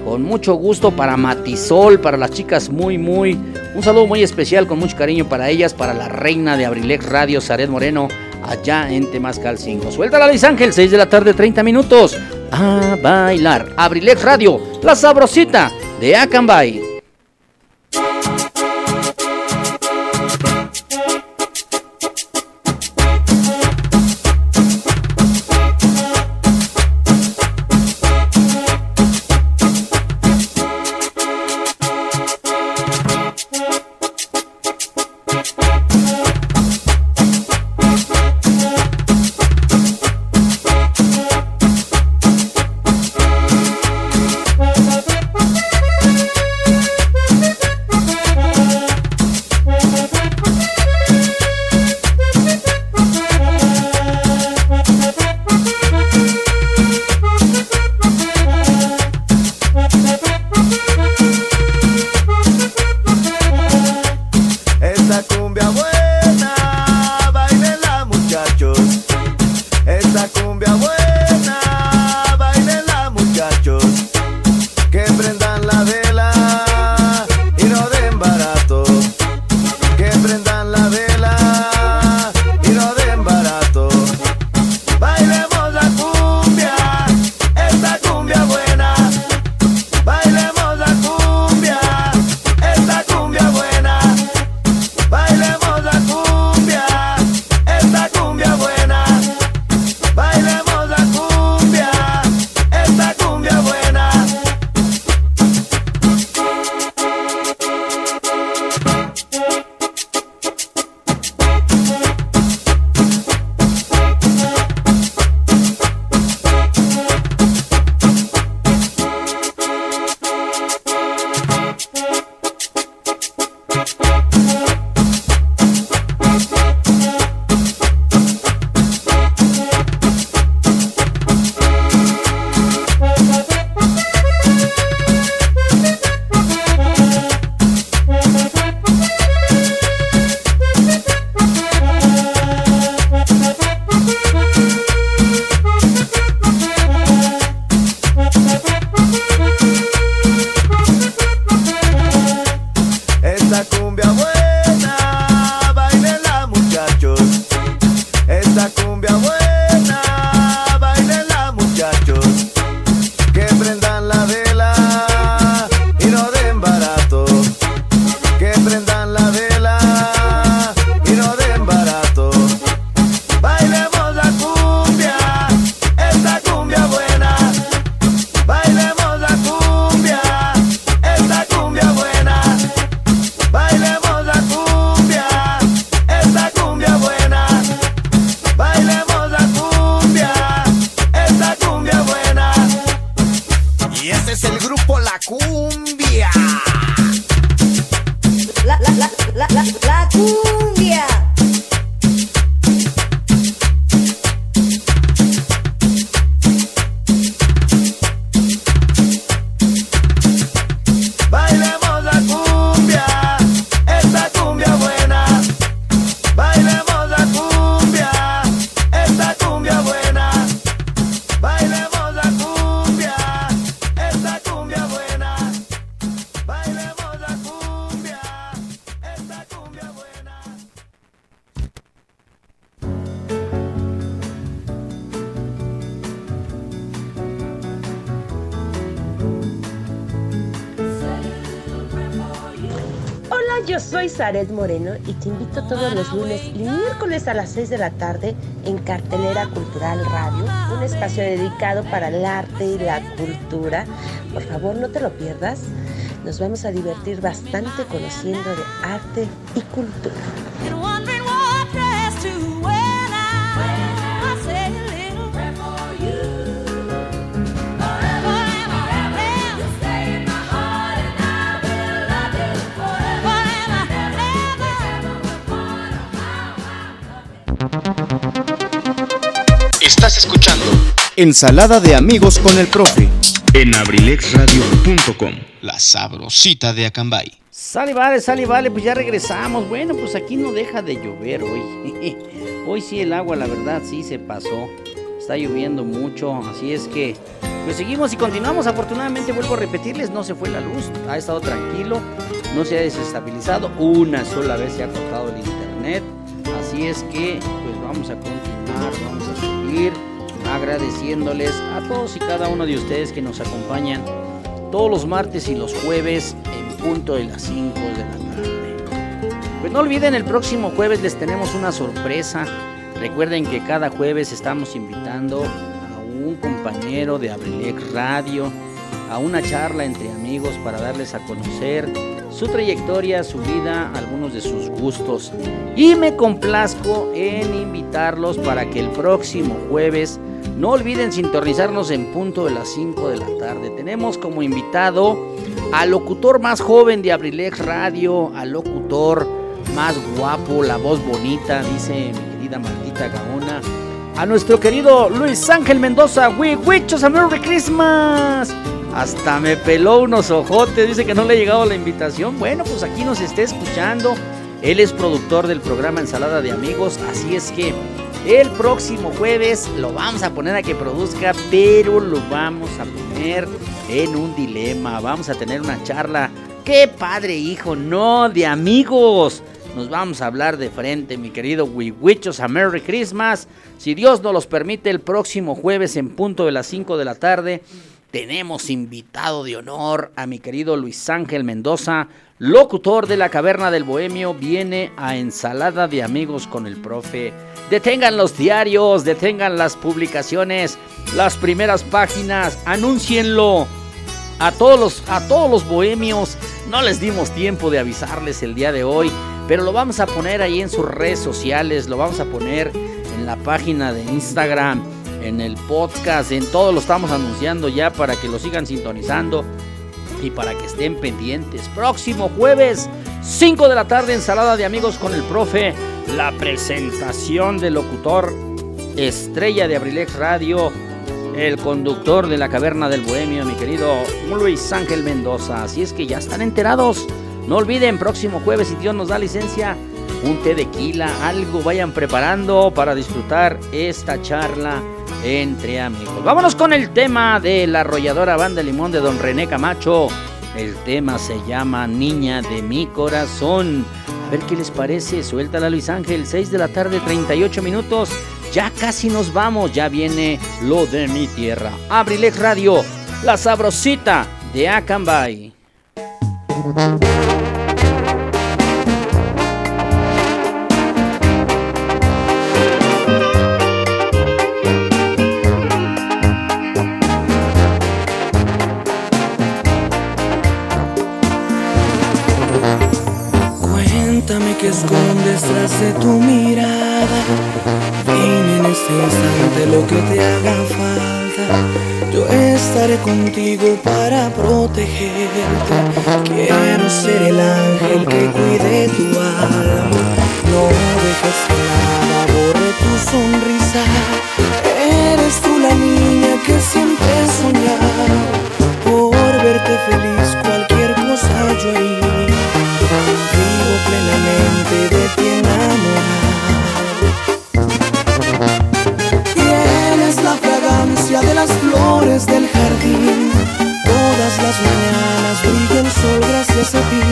Con mucho gusto para Matisol, para las chicas muy, muy. Un saludo muy especial con mucho cariño para ellas, para la reina de Abrilex Radio, Saret Moreno, allá en Temascal 5. Suelta la Luis Ángel, 6 de la tarde, 30 minutos. A bailar. Abrilex Radio, la sabrosita de Acambay. Las 6 de la tarde en Cartelera Cultural Radio, un espacio dedicado para el arte y la cultura. Por favor, no te lo pierdas. Nos vamos a divertir bastante conociendo de arte y cultura. Ensalada de amigos con el profe. en abrilexradio.com. La sabrosita de Acambay. Sale, vale, sale, vale, pues ya regresamos. Bueno, pues aquí no deja de llover hoy. Hoy sí el agua, la verdad, sí se pasó. Está lloviendo mucho, así es que pues seguimos y continuamos. Afortunadamente, vuelvo a repetirles, no se fue la luz, ha estado tranquilo, no se ha desestabilizado. Una sola vez se ha cortado el internet. Así es que pues vamos a continuar, vamos a seguir agradeciéndoles a todos y cada uno de ustedes que nos acompañan todos los martes y los jueves en punto de las 5 de la tarde. Pues no olviden, el próximo jueves les tenemos una sorpresa. Recuerden que cada jueves estamos invitando a un compañero de Abrilex Radio a una charla entre amigos para darles a conocer su trayectoria, su vida, algunos de sus gustos. Y me complazco en invitarlos para que el próximo jueves no olviden sintonizarnos en punto de las 5 de la tarde. Tenemos como invitado al locutor más joven de Abrilex Radio, al locutor más guapo, la voz bonita, dice mi querida Martita Gaona. A nuestro querido Luis Ángel Mendoza, we a Merry Christmas. Hasta me peló unos ojotes, dice que no le ha llegado la invitación. Bueno, pues aquí nos está escuchando. Él es productor del programa Ensalada de Amigos, así es que el próximo jueves lo vamos a poner a que produzca, pero lo vamos a poner en un dilema. Vamos a tener una charla. ¡Qué padre, hijo! No, de amigos. Nos vamos a hablar de frente, mi querido Wiwichos a Merry Christmas. Si Dios nos los permite, el próximo jueves en punto de las 5 de la tarde tenemos invitado de honor a mi querido Luis Ángel Mendoza, locutor de la Caverna del Bohemio, viene a Ensalada de Amigos con el profe. Detengan los diarios, detengan las publicaciones, las primeras páginas, anúncienlo. A todos los, a todos los bohemios no les dimos tiempo de avisarles el día de hoy, pero lo vamos a poner ahí en sus redes sociales, lo vamos a poner en la página de Instagram, en el podcast, en todo lo estamos anunciando ya para que lo sigan sintonizando y para que estén pendientes. Próximo jueves, 5 de la tarde, ensalada de amigos con el profe, la presentación del locutor estrella de Abrilex Radio, el conductor de la caverna del bohemio, mi querido Luis Ángel Mendoza. Así es que ya están enterados. No olviden, próximo jueves, si Dios nos da licencia, un té de quila, algo vayan preparando para disfrutar esta charla entre amigos. Vámonos con el tema de la arrolladora banda limón de don René Camacho. El tema se llama Niña de mi corazón. A ver qué les parece. Suéltala Luis Ángel, 6 de la tarde, 38 minutos. Ya casi nos vamos, ya viene lo de mi tierra. Abrilex Radio, la sabrosita de Acambay. Escondes tras de tu mirada. Dime en este instante lo que te haga falta. Yo estaré contigo para protegerte. Quiero ser el ángel que cuide tu alma. No dejes que nada tu sonrisa. Eres tú la niña que siempre he soñado. Por verte feliz, plenamente de ti enamorado. Tienes la fragancia de las flores del jardín. Todas las mañanas brilla el sol gracias a ti.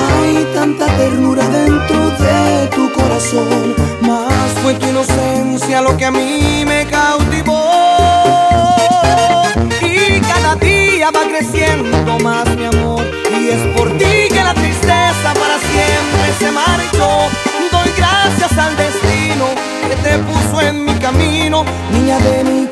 Hay tanta ternura dentro de tu corazón. Más fue tu inocencia lo que a mí me cautivó. Y cada día va creciendo más mi amor. Siempre se marchó. Doy gracias al destino que te puso en mi camino, niña de mi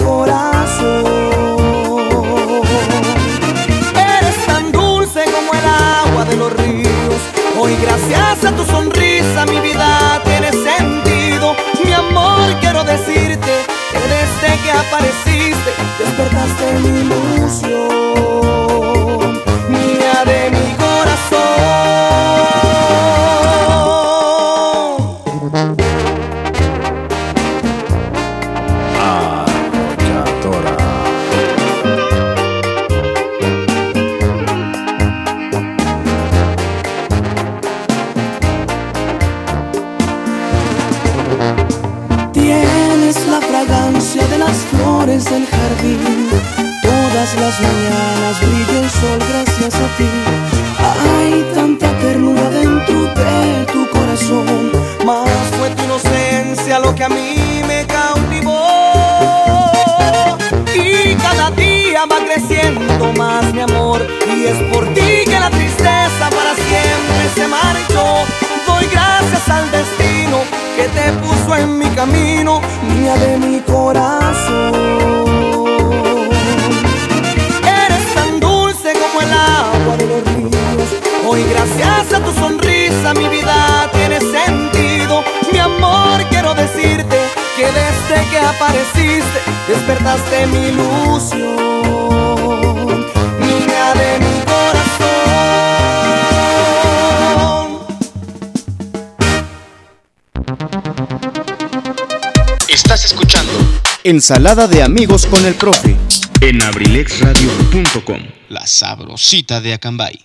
Ensalada de amigos con el profe. En abrilexradio.com, la sabrosita de Acambay.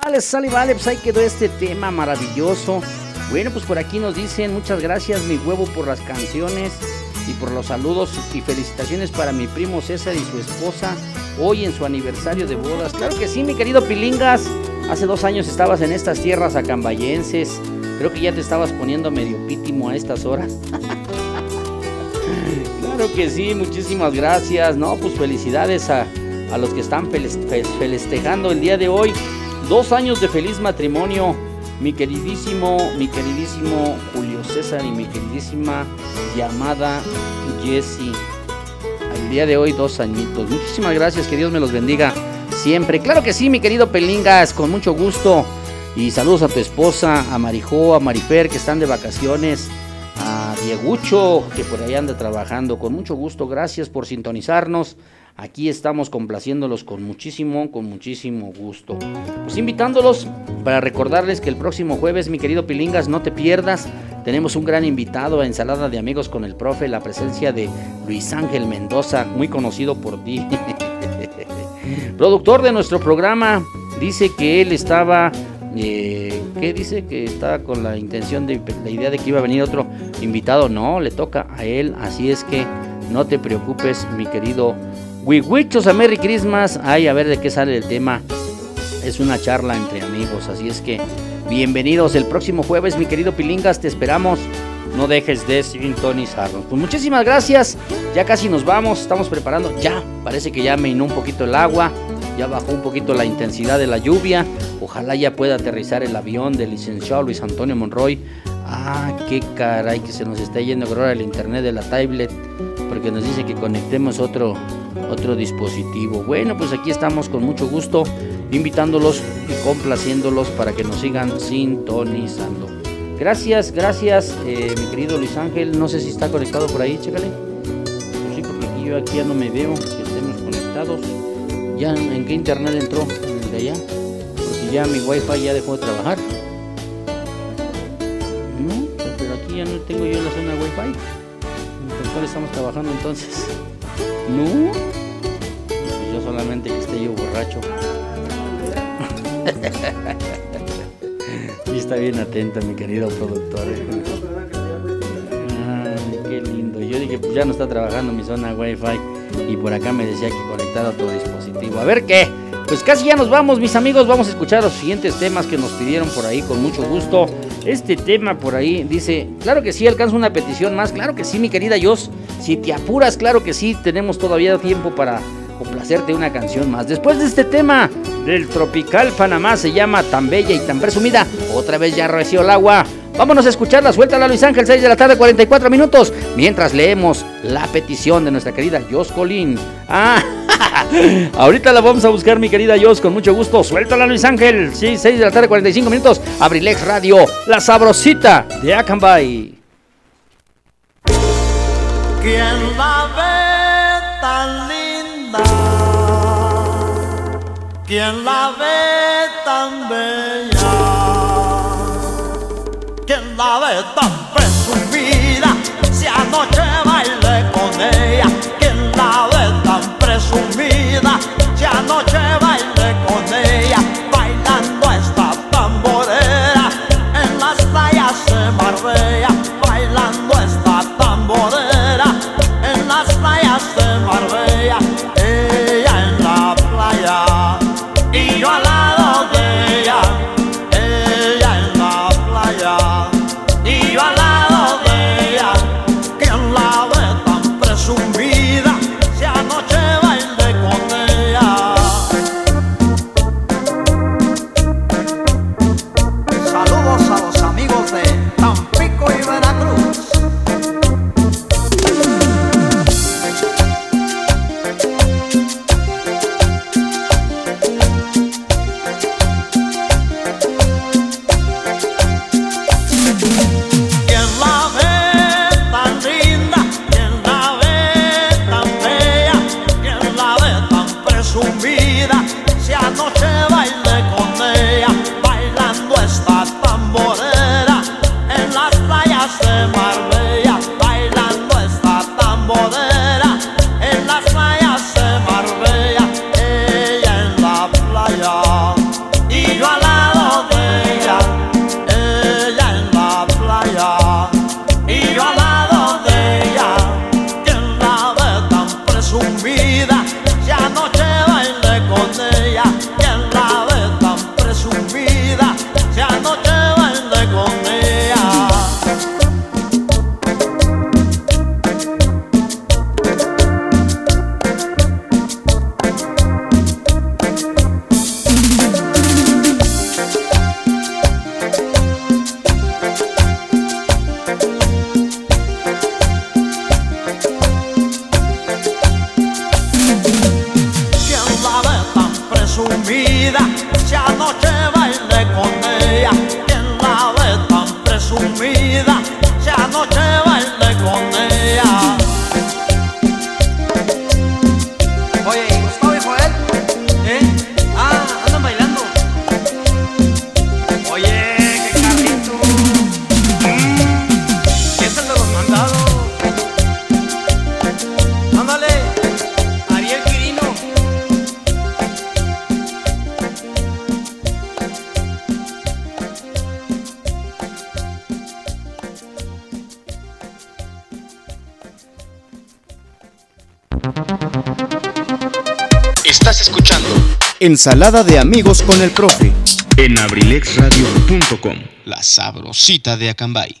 Vale, sale, vale, pues ahí quedó este tema maravilloso. Bueno, pues por aquí nos dicen muchas gracias, mi huevo, por las canciones y por los saludos y felicitaciones para mi primo César y su esposa hoy en su aniversario de bodas. Claro que sí, mi querido Pilingas. Hace dos años estabas en estas tierras acambayenses. Creo que ya te estabas poniendo medio pítimo a estas horas. Claro que sí, muchísimas gracias. No, pues felicidades a, a los que están festejando el día de hoy. Dos años de feliz matrimonio. Mi queridísimo, mi queridísimo Julio César y mi queridísima llamada Jessie. El día de hoy dos añitos. Muchísimas gracias, que Dios me los bendiga siempre. Claro que sí, mi querido Pelingas, con mucho gusto. Y saludos a tu esposa, a Marijó, a Marifer, que están de vacaciones Diegucho, que por ahí anda trabajando. Con mucho gusto, gracias por sintonizarnos. Aquí estamos complaciéndolos con muchísimo, con muchísimo gusto. Pues invitándolos para recordarles que el próximo jueves, mi querido Pilingas, no te pierdas. Tenemos un gran invitado a Ensalada de Amigos con el Profe, la presencia de Luis Ángel Mendoza, muy conocido por ti. Productor de nuestro programa, dice que él estaba eh, ¿Qué dice? Que está con la intención de la idea de que iba a venir otro invitado. No, le toca a él. Así es que no te preocupes, mi querido Wiwichos a Merry Christmas. Ay, a ver de qué sale el tema. es una charla entre amigos, así es que bienvenidos el próximo jueves, mi querido Pilingas, te esperamos. No dejes de sintonizarnos. Pues muchísimas gracias. Ya casi nos vamos, estamos preparando. Ya, parece que ya me inó un poquito el agua, ya bajó un poquito la intensidad de la lluvia. Ojalá ya pueda aterrizar el avión del licenciado Luis Antonio Monroy. Ah, qué caray, que se nos está yendo ahora el internet de la tablet, porque nos dice que conectemos otro, otro dispositivo. Bueno, pues aquí estamos con mucho gusto, invitándolos y complaciéndolos para que nos sigan sintonizando. Gracias, gracias, eh, mi querido Luis Ángel. No sé si está conectado por ahí, chécale. Pues sí, porque aquí yo aquí ya no me veo que estemos conectados. ¿Ya en qué internet entró? ¿En el de allá? Porque ya mi wifi ya dejó de trabajar. No, pero aquí ya no tengo yo la zona wifi. ¿Con cuál estamos trabajando entonces? No. Yo solamente que esté yo borracho. Y está bien atento mi querido productor. Qué lindo. Yo dije, pues ya no está trabajando mi zona Wi-Fi. Y por acá me decía que conectar a otro dispositivo. A ver qué. Pues casi ya nos vamos, mis amigos. Vamos a escuchar los siguientes temas que nos pidieron por ahí con mucho gusto. Este tema por ahí dice, claro que sí, alcanza una petición más. Claro que sí, mi querida Jos. Si te apuras, claro que sí, tenemos todavía tiempo para complacerte una canción más. Después de este tema del tropical Panamá se llama Tan Bella y Tan Presumida, otra vez ya reció el agua. Vámonos a escucharla, suéltala Luis Ángel, 6 de la tarde, 44 minutos, mientras leemos la petición de nuestra querida Jos Colín. Ah, ahorita la vamos a buscar, mi querida Jos, con mucho gusto. Suéltala Luis Ángel, sí, 6 de la tarde, 45 minutos, Abrilex Radio, la sabrosita de Acambay. ¿Quién la ve tan linda? ¿Quién la ve tan bella? ¿Quién la ve tan Ensalada de amigos con el profe. En abrilexradio.com, la sabrosita de Acambay.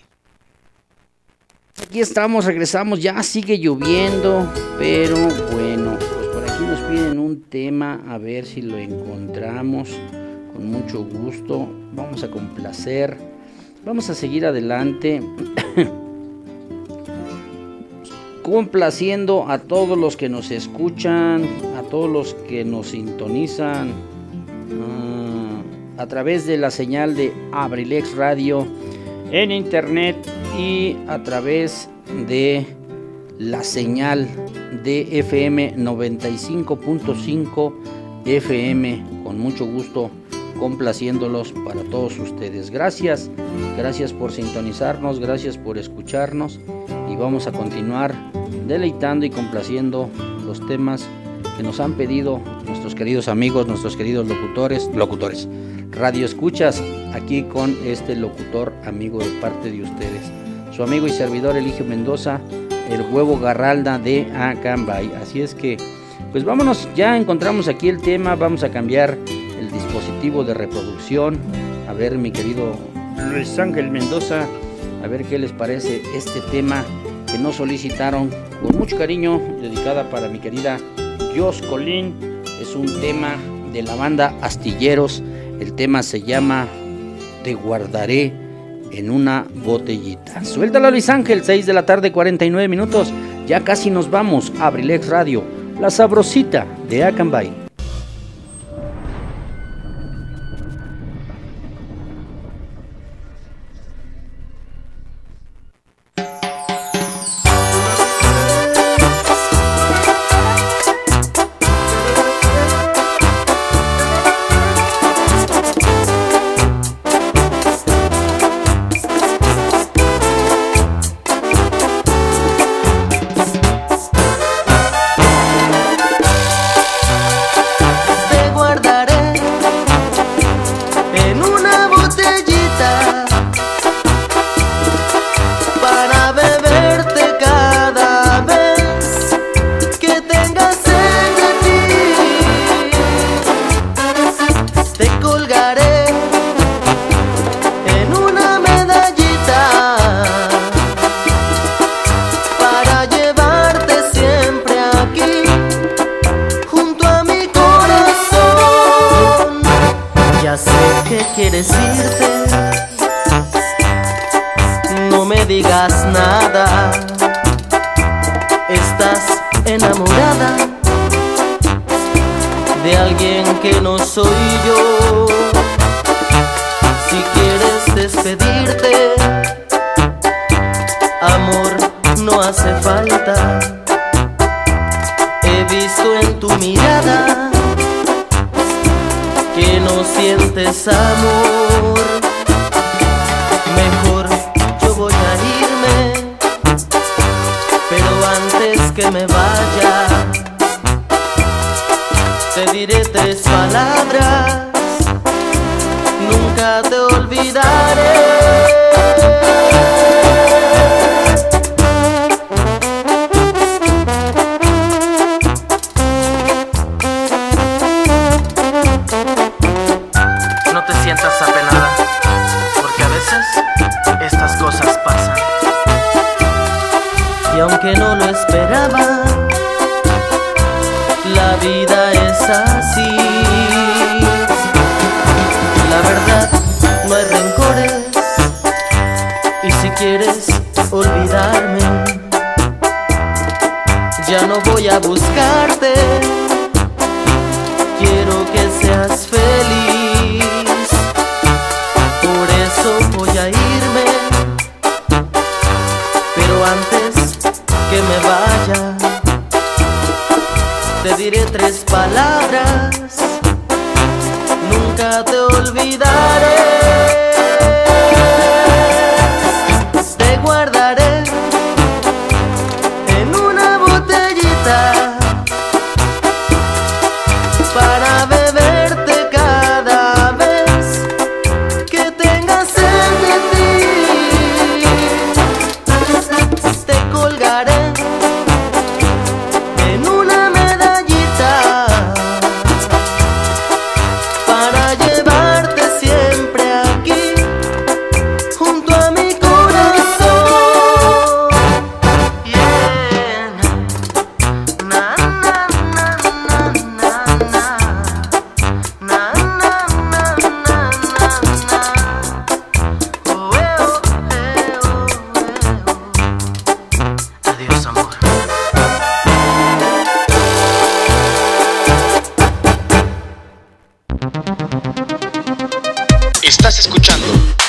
Aquí estamos, regresamos, ya sigue lloviendo, pero bueno, pues por aquí nos piden un tema, a ver si lo encontramos con mucho gusto. Vamos a complacer, vamos a seguir adelante. complaciendo a todos los que nos escuchan, todos los que nos sintonizan ah, a través de la señal de Abrilex Radio en internet y a través de la señal de FM 95.5 FM. Con mucho gusto complaciéndolos para todos ustedes. Gracias, gracias por sintonizarnos, gracias por escucharnos y vamos a continuar deleitando y complaciendo los temas nos han pedido nuestros queridos amigos, nuestros queridos locutores, locutores, radio escuchas, aquí con este locutor amigo de parte de ustedes. Su amigo y servidor Eligio Mendoza, el huevo garralda de Acambay. Así es que, pues vámonos, ya encontramos aquí el tema, vamos a cambiar el dispositivo de reproducción. A ver, mi querido Luis Ángel Mendoza, a ver qué les parece este tema que nos solicitaron con mucho cariño, dedicada para mi querida Jos Colín. Es un tema de la banda Astilleros. El tema se llama Te guardaré en una botellita. Suéltala Luis Ángel, 6 de la tarde, 49 minutos. Ya casi nos vamos. Abrilex Radio, la sabrosita de Acambay.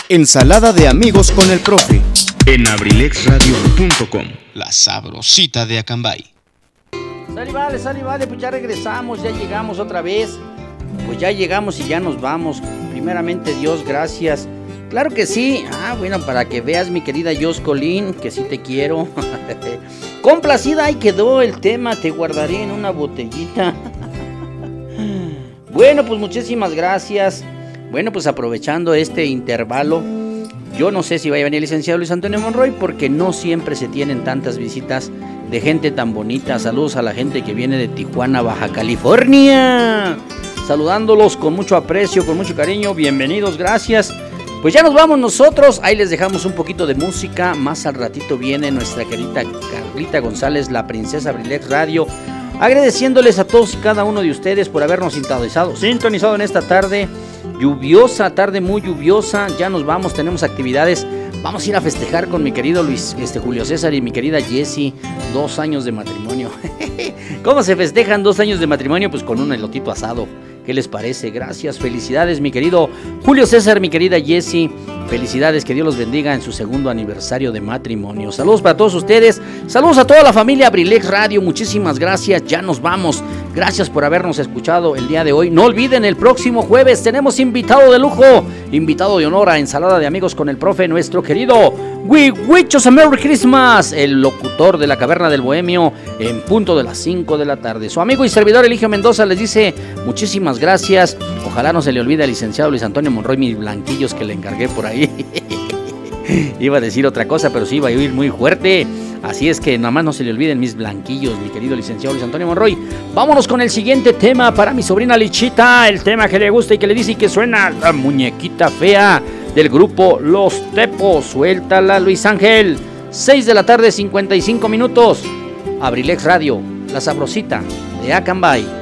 Ensalada de amigos con el profe. En abrilexradio.com, la sabrosita de Acambay. Sale, vale, sale, vale, pues ya regresamos, ya llegamos otra vez. Pues ya llegamos y ya nos vamos. Primeramente, Dios, gracias. Claro que sí. Ah, bueno, para que veas, mi querida Jos Colín, que sí te quiero. Complacida, ahí quedó el tema. Te guardaré en una botellita. bueno, pues muchísimas gracias. Bueno, pues aprovechando este intervalo, yo no sé si vaya a venir el licenciado Luis Antonio Monroy porque no siempre se tienen tantas visitas de gente tan bonita. Saludos a la gente que viene de Tijuana, Baja California. Saludándolos con mucho aprecio, con mucho cariño. Bienvenidos, gracias. Pues ya nos vamos nosotros. Ahí les dejamos un poquito de música. Más al ratito viene nuestra querida Carlita González, la princesa Brilex Radio. Agradeciéndoles a todos y cada uno de ustedes por habernos sintonizado, sintonizado en esta tarde lluviosa, tarde muy lluviosa. Ya nos vamos, tenemos actividades. Vamos a ir a festejar con mi querido Luis, este Julio César y mi querida Jessie, dos años de matrimonio. ¿Cómo se festejan dos años de matrimonio? Pues con un elotito asado. ¿Qué les parece? Gracias, felicidades, mi querido Julio César, mi querida Jessie. Felicidades, que Dios los bendiga en su segundo aniversario de matrimonio. Saludos para todos ustedes. Saludos a toda la familia Abrilex Radio. Muchísimas gracias. Ya nos vamos. Gracias por habernos escuchado el día de hoy. No olviden, el próximo jueves tenemos invitado de lujo, invitado de honor a Ensalada de Amigos con el profe, nuestro querido We Wish a Merry Christmas, el locutor de la Caverna del Bohemio, en punto de las 5 de la tarde. Su amigo y servidor Eligio Mendoza les dice muchísimas gracias. Ojalá no se le olvide al licenciado Luis Antonio Monroy mis blanquillos que le encargué por ahí. iba a decir otra cosa, pero sí iba a ir muy fuerte. Así es que nada más no se le olviden mis blanquillos, mi querido licenciado Luis Antonio Monroy. Vámonos con el siguiente tema para mi sobrina Lichita, el tema que le gusta y que le dice y que suena la muñequita fea del grupo Los Tepos. Suéltala, Luis Ángel. 6 de la tarde, 55 minutos. Abrilex Radio, la sabrosita de Acambay.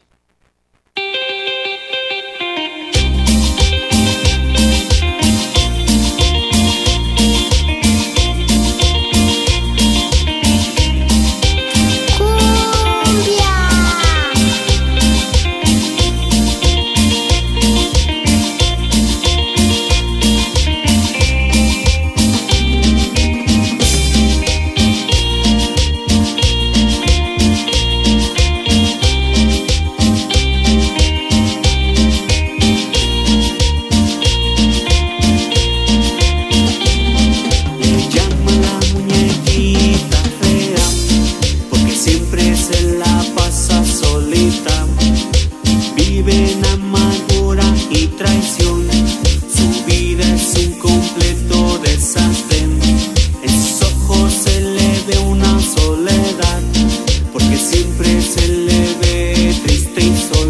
Se le ve triste.